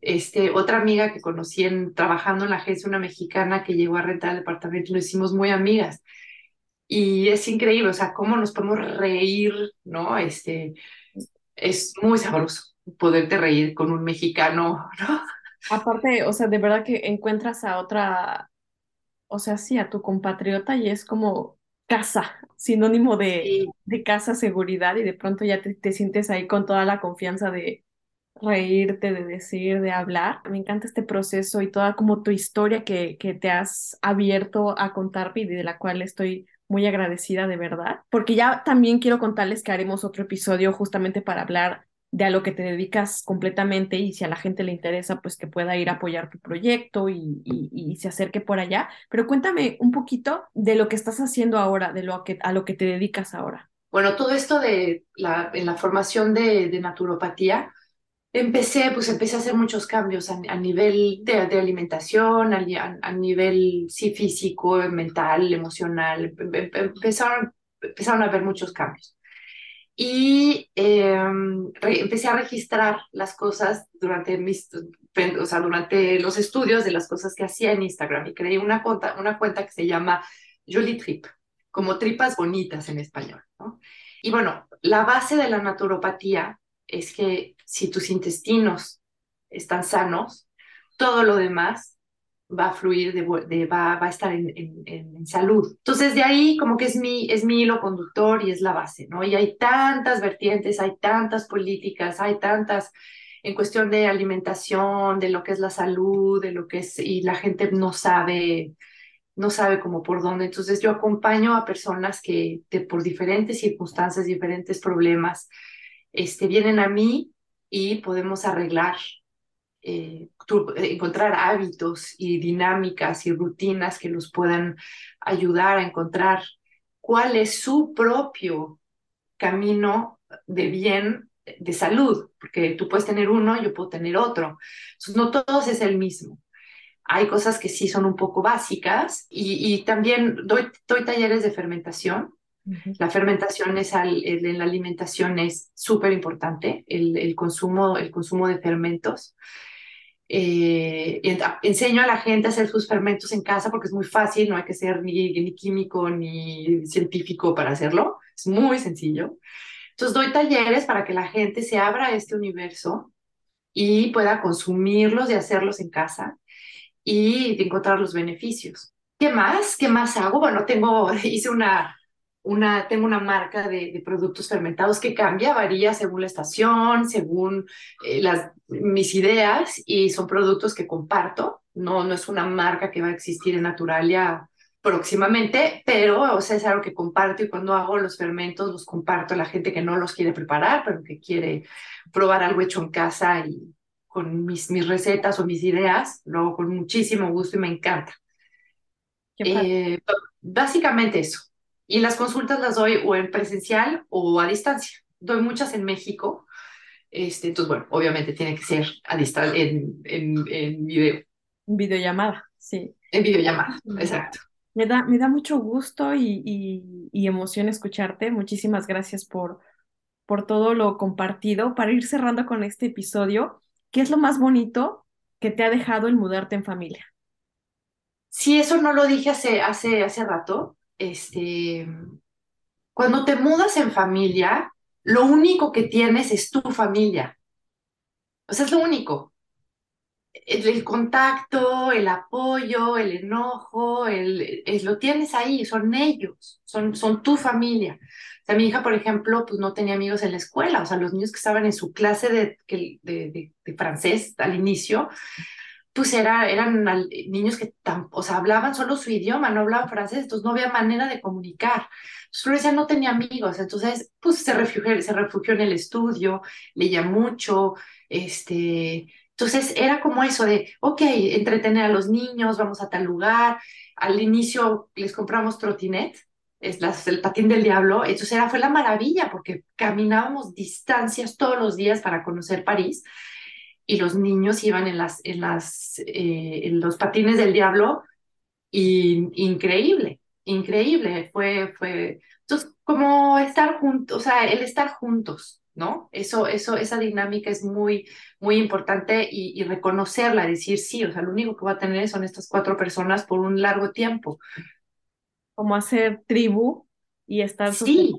Este, otra amiga que conocí en, trabajando en la agencia, una mexicana que llegó a rentar el departamento, nos hicimos muy amigas. Y es increíble, o sea, cómo nos podemos reír, ¿no? Este, es muy sabroso poderte reír con un mexicano, ¿no? Aparte, o sea, de verdad que encuentras a otra, o sea, sí, a tu compatriota y es como casa, sinónimo de, de casa, seguridad, y de pronto ya te, te, sientes ahí con toda la confianza de reírte, de decir, de hablar. Me encanta este proceso y toda como tu historia que, que te has abierto a contarme y de la cual estoy muy agradecida de verdad, porque ya también quiero contarles que haremos otro episodio justamente para hablar de a lo que te dedicas completamente y si a la gente le interesa, pues que pueda ir a apoyar tu proyecto y, y, se acerque por allá. Pero cuéntame un poquito de lo que estás haciendo ahora, de lo que, a lo que te dedicas ahora. Bueno, todo esto de la, en la formación de, de naturopatía, empecé, pues empecé a hacer muchos cambios a, nivel de, de alimentación, a, a, nivel sí, físico, mental, emocional. Em, em, empezaron, empezaron a haber muchos cambios y em, empecé a registrar las cosas durante mis, o sea, durante los estudios de las cosas que hacía en Instagram y creé una cuenta, una cuenta que se llama Jolie Trip, como tripas bonitas en español, ¿no? Y bueno, la base de la naturopatía es que si tus intestinos están sanos, todo lo demás va a fluir, de, va, va, a estar en, en, salud. Entonces, de ahí como que es mi, es mi hilo conductor y es la base, ¿no? Y hay tantas vertientes, hay tantas políticas, hay tantas en cuestión de alimentación, de lo que es la salud, de lo que es, y la gente no sabe, no sabe cómo por dónde. Entonces yo acompaño a personas que por diferentes circunstancias, diferentes problemas, este, vienen a mí y podemos arreglar, eh, encontrar hábitos y dinámicas y rutinas que los puedan ayudar a encontrar cuál es su propio camino de bien, de salud, porque tú puedes tener uno, yo puedo tener otro. No todos es el mismo. Hay cosas que sí son un poco básicas y, también doy, doy talleres de fermentación. La fermentación es en la alimentación es súper importante, el, el, consumo, el consumo de fermentos. Eh, enseño a la gente a hacer sus fermentos en casa porque es muy fácil, no hay que ser ni, ni químico ni científico para hacerlo, es muy sencillo. Entonces doy talleres para que la gente se abra a este universo y pueda consumirlos y hacerlos en casa y encontrar los beneficios. ¿Qué más? ¿Qué más hago? Bueno, tengo, hice una, una, tengo una marca de, productos fermentados que cambia, varía según la estación, según eh, las, mis ideas y son productos que comparto. No, no es una marca que va a existir en Naturalia próximamente, pero o sea, es algo que comparto y cuando hago los fermentos los comparto a la gente que no los quiere preparar, pero que quiere probar algo hecho en casa y con mis, mis recetas o mis ideas, lo hago con muchísimo gusto y me encanta. Eh, básicamente eso. Y las consultas las doy o en presencial o a distancia. Doy muchas en México. Este, entonces, bueno, obviamente tiene que ser a distancia, en, en, en video. En videollamada, sí. En videollamada, exacto. Me da, me da mucho gusto y, y, emoción escucharte. Muchísimas gracias por, por todo lo compartido. Para ir cerrando con este episodio, ¿qué es lo más bonito que te ha dejado el mudarte en familia? Sí, eso no lo dije hace, hace, hace rato. Este, cuando te mudas en familia, lo único que tienes es tu familia. O sea, es lo único el, contacto, el apoyo, el enojo, el, lo tienes ahí, son ellos, son, son tu familia. O sea, mi hija, por ejemplo, pues no tenía amigos en la escuela, o sea, los niños que estaban en su clase de, de, de, francés al inicio, pues era, eran niños que o sea, hablaban solo su idioma, no hablaban francés, entonces no había manera de comunicar. Florencia no tenía amigos, entonces pues se refugió, se refugió en el estudio, leía mucho, este, entonces era como eso de, ok, entretener a los niños, vamos a tal lugar. Al inicio les compramos trotinet, es el patín del diablo. Entonces era, fue la maravilla porque caminábamos distancias todos los días para conocer París y los niños iban en, las, en, las, eh, en los patines del diablo y increíble, increíble. Fue, fue, entonces, como estar juntos, o sea, el estar juntos, ¿no? Eso, eso, esa dinámica es muy, muy importante y, reconocerla, decir sí, o sea, lo único que va a tener son estas cuatro personas por un largo tiempo. Como hacer tribu y estar... Sí,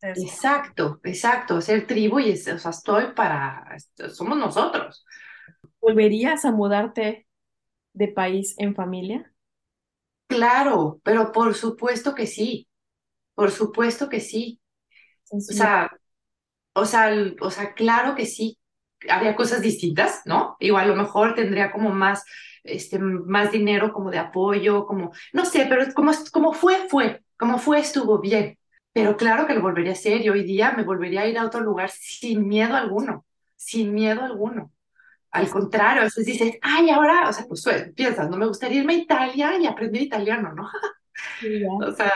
exacto, exacto, hacer tribu y, o sea, estoy para, somos nosotros. ¿Volverías a mudarte de país en familia? Claro, pero por supuesto que sí, por supuesto que sí. O sea, o sea, o sea, claro que sí, había cosas distintas, ¿no? Igual a lo mejor tendría como más, este, más dinero como de apoyo, como, no sé, pero como, como fue, fue, como fue, estuvo bien. Pero claro que lo volvería a hacer y hoy día me volvería a ir a otro lugar sin miedo alguno, sin miedo alguno. Al contrario, a veces dices, ay, ahora, o sea, pues piensas, no me gustaría irme a Italia y aprender italiano, ¿no? o sea,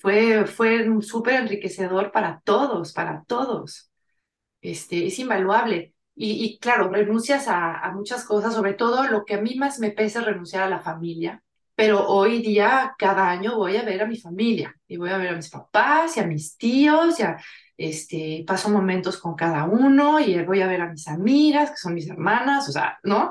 fue, fue súper enriquecedor para todos, para todos. Este, es invaluable. Y, claro, renuncias a, muchas cosas, sobre todo lo que a mí más me pesa es renunciar a la familia. Pero hoy día, cada año voy a ver a mi familia y voy a ver a mis papás y a mis tíos, ya este, paso momentos con cada uno y voy a ver a mis amigas, que son mis hermanas, o sea, ¿no?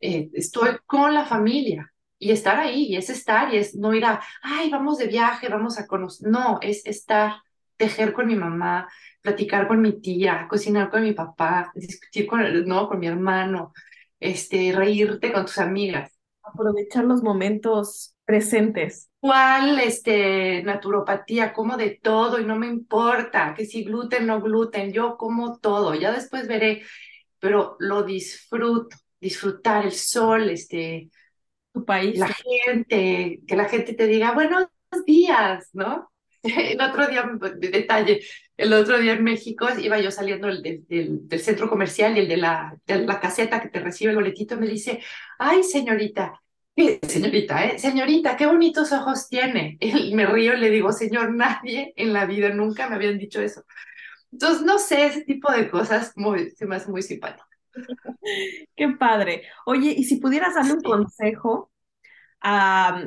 Eh, estoy con la familia y estar ahí, es estar, y es no ir a, ay, vamos de viaje, vamos a conocer, no, es estar, tejer con mi mamá, platicar con mi tía, cocinar con mi papá, discutir con, no, con mi hermano, este, reírte con tus amigas. Aprovechar los momentos presentes. ¿Cuál este, naturopatía? Como de todo y no me importa, que si gluten, no gluten, yo como todo, ya después veré pero lo disfruto, disfrutar el sol, este, tu país. La gente, que la gente te diga buenos días, ¿no? El otro día, de detalle, el otro día en México iba yo saliendo del, del, centro comercial y el de la, de la caseta que te recibe el boletito me dice, ay señorita, señorita, ¿eh? Señorita, qué bonitos ojos tiene. Y me río y le digo, señor, nadie en la vida nunca me habían dicho eso. Entonces, no sé, ese tipo de cosas muy, se me hace muy simpático. Qué padre. Oye, y si pudieras darle un consejo a,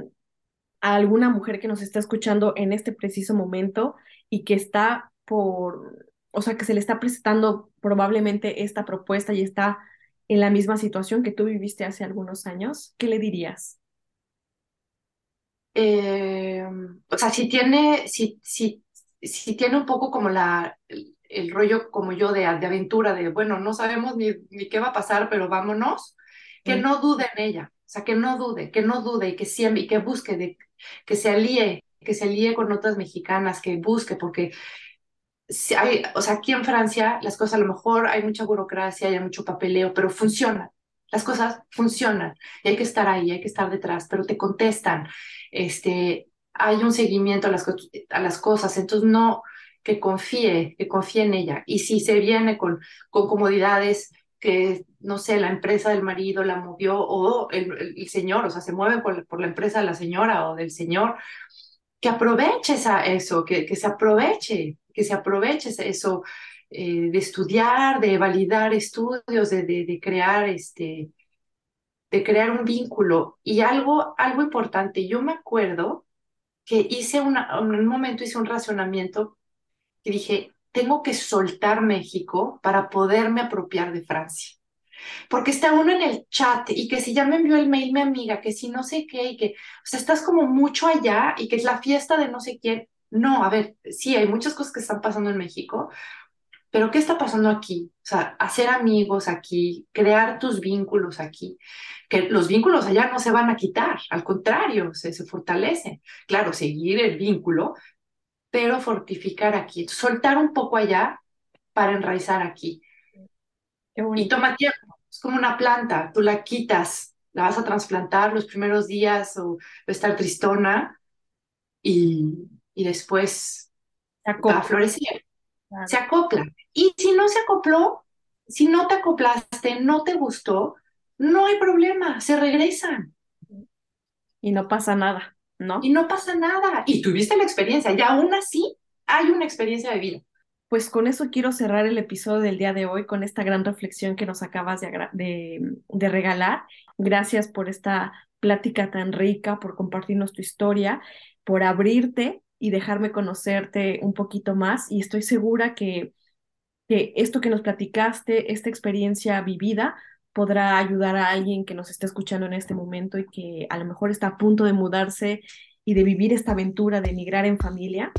a, alguna mujer que nos está escuchando en este preciso momento y que está por, o sea, que se le está presentando probablemente esta propuesta y está en la misma situación que tú viviste hace algunos años, ¿qué le dirías? Eh, o sea, si tiene, si, si, si tiene un poco como la, el, rollo como yo de, de, aventura, de, bueno, no sabemos ni, ni qué va a pasar, pero vámonos, que no dude en ella, o sea, que no dude, que no dude y que siempre, y que busque, de, que se alíe, que se alíe con otras mexicanas, que busque, porque hay, o sea, aquí en Francia las cosas a lo mejor hay mucha burocracia, hay mucho papeleo, pero funcionan. Las cosas funcionan y hay que estar ahí, hay que estar detrás, pero te contestan. Este, hay un seguimiento a las, a las cosas, entonces no, que confíe, que confíe en ella. Y si se viene con, con comodidades que, no sé, la empresa del marido la movió o el, el, señor, o sea, se mueve por, por, la empresa de la señora o del señor, que aproveche esa, eso, que, que se aproveche, que se aproveche eso eh, de estudiar, de validar estudios, de, de, de, crear este, de crear un vínculo. Y algo, algo importante, yo me acuerdo que hice una, en un momento hice un racionamiento y dije, tengo que soltar México para poderme apropiar de Francia. Porque está uno en el chat y que si ya me envió el mail mi amiga, que si no sé qué, y que, o sea, estás como mucho allá y que es la fiesta de no sé quién. No, a ver, sí, hay muchas cosas que están pasando en México, pero ¿qué está pasando aquí? O sea, hacer amigos aquí, crear tus vínculos aquí, que los vínculos allá no se van a quitar, al contrario, se, se fortalecen. Claro, seguir el vínculo, pero fortificar aquí, soltar un poco allá para enraizar aquí. Y toma tiempo, es como una planta, tú la quitas, la vas a trasplantar los primeros días o va a estar tristona y, y después va a florecer, se acopla. Y si no se acopló, si no te acoplaste, no te gustó, no hay problema, se regresan. Y no pasa nada, ¿no? Y no pasa nada. Y tuviste la experiencia, y aún así hay una experiencia de vida. Pues con eso quiero cerrar el episodio del día de hoy, con esta gran reflexión que nos acabas de, regalar. Gracias por esta plática tan rica, por compartirnos tu historia, por abrirte y dejarme conocerte un poquito más. Y estoy segura que, esto que nos platicaste, esta experiencia vivida, podrá ayudar a alguien que nos esté escuchando en este momento y que a lo mejor está a punto de mudarse y de vivir esta aventura de emigrar en familia.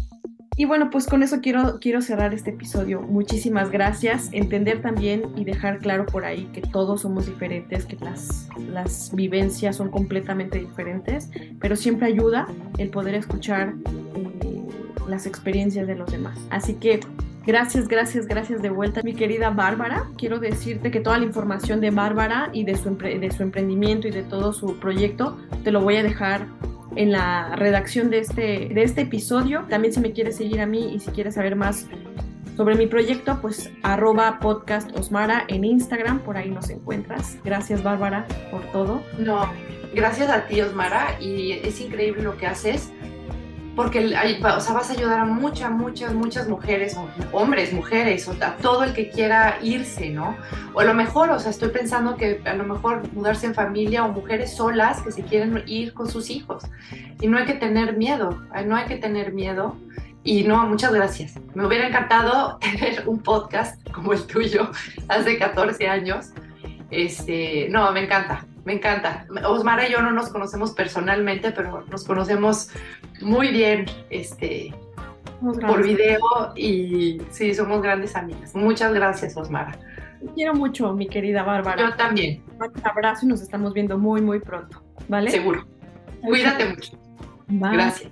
Y bueno, pues con eso quiero, quiero cerrar este episodio. Muchísimas gracias. Entender también y dejar claro por ahí que todos somos diferentes, que las, las vivencias son completamente diferentes, pero siempre ayuda el poder escuchar eh, las experiencias de los demás. Así que Gracias, gracias, gracias de vuelta, mi querida Bárbara. Quiero decirte que toda la información de Bárbara y de su, de su emprendimiento y de todo su proyecto te lo voy a dejar en la redacción de este, de este episodio. También si me quieres seguir a mí y si quieres saber más sobre mi proyecto, pues arroba podcast Osmara en Instagram, por ahí nos encuentras. Gracias Bárbara por todo. No, gracias a ti Osmara y es increíble lo que haces porque o sea, vas a ayudar a muchas, muchas, muchas mujeres, hombres, mujeres, o a todo el que quiera irse, ¿no? O a lo mejor, o sea, estoy pensando que a lo mejor mudarse en familia o mujeres solas que se quieren ir con sus hijos. Y no hay que tener miedo, no hay que tener miedo. Y no, muchas gracias. Me hubiera encantado tener un podcast como el tuyo hace 14 años. Este, no, me encanta, me encanta. Osmara y yo no nos conocemos personalmente, pero nos conocemos muy bien este, por video y sí, somos grandes amigas. Muchas gracias, Osmara. Te quiero mucho, mi querida Bárbara. Yo también. Un abrazo y nos estamos viendo muy, muy pronto. ¿Vale? Seguro. Cuídate mucho. Gracias.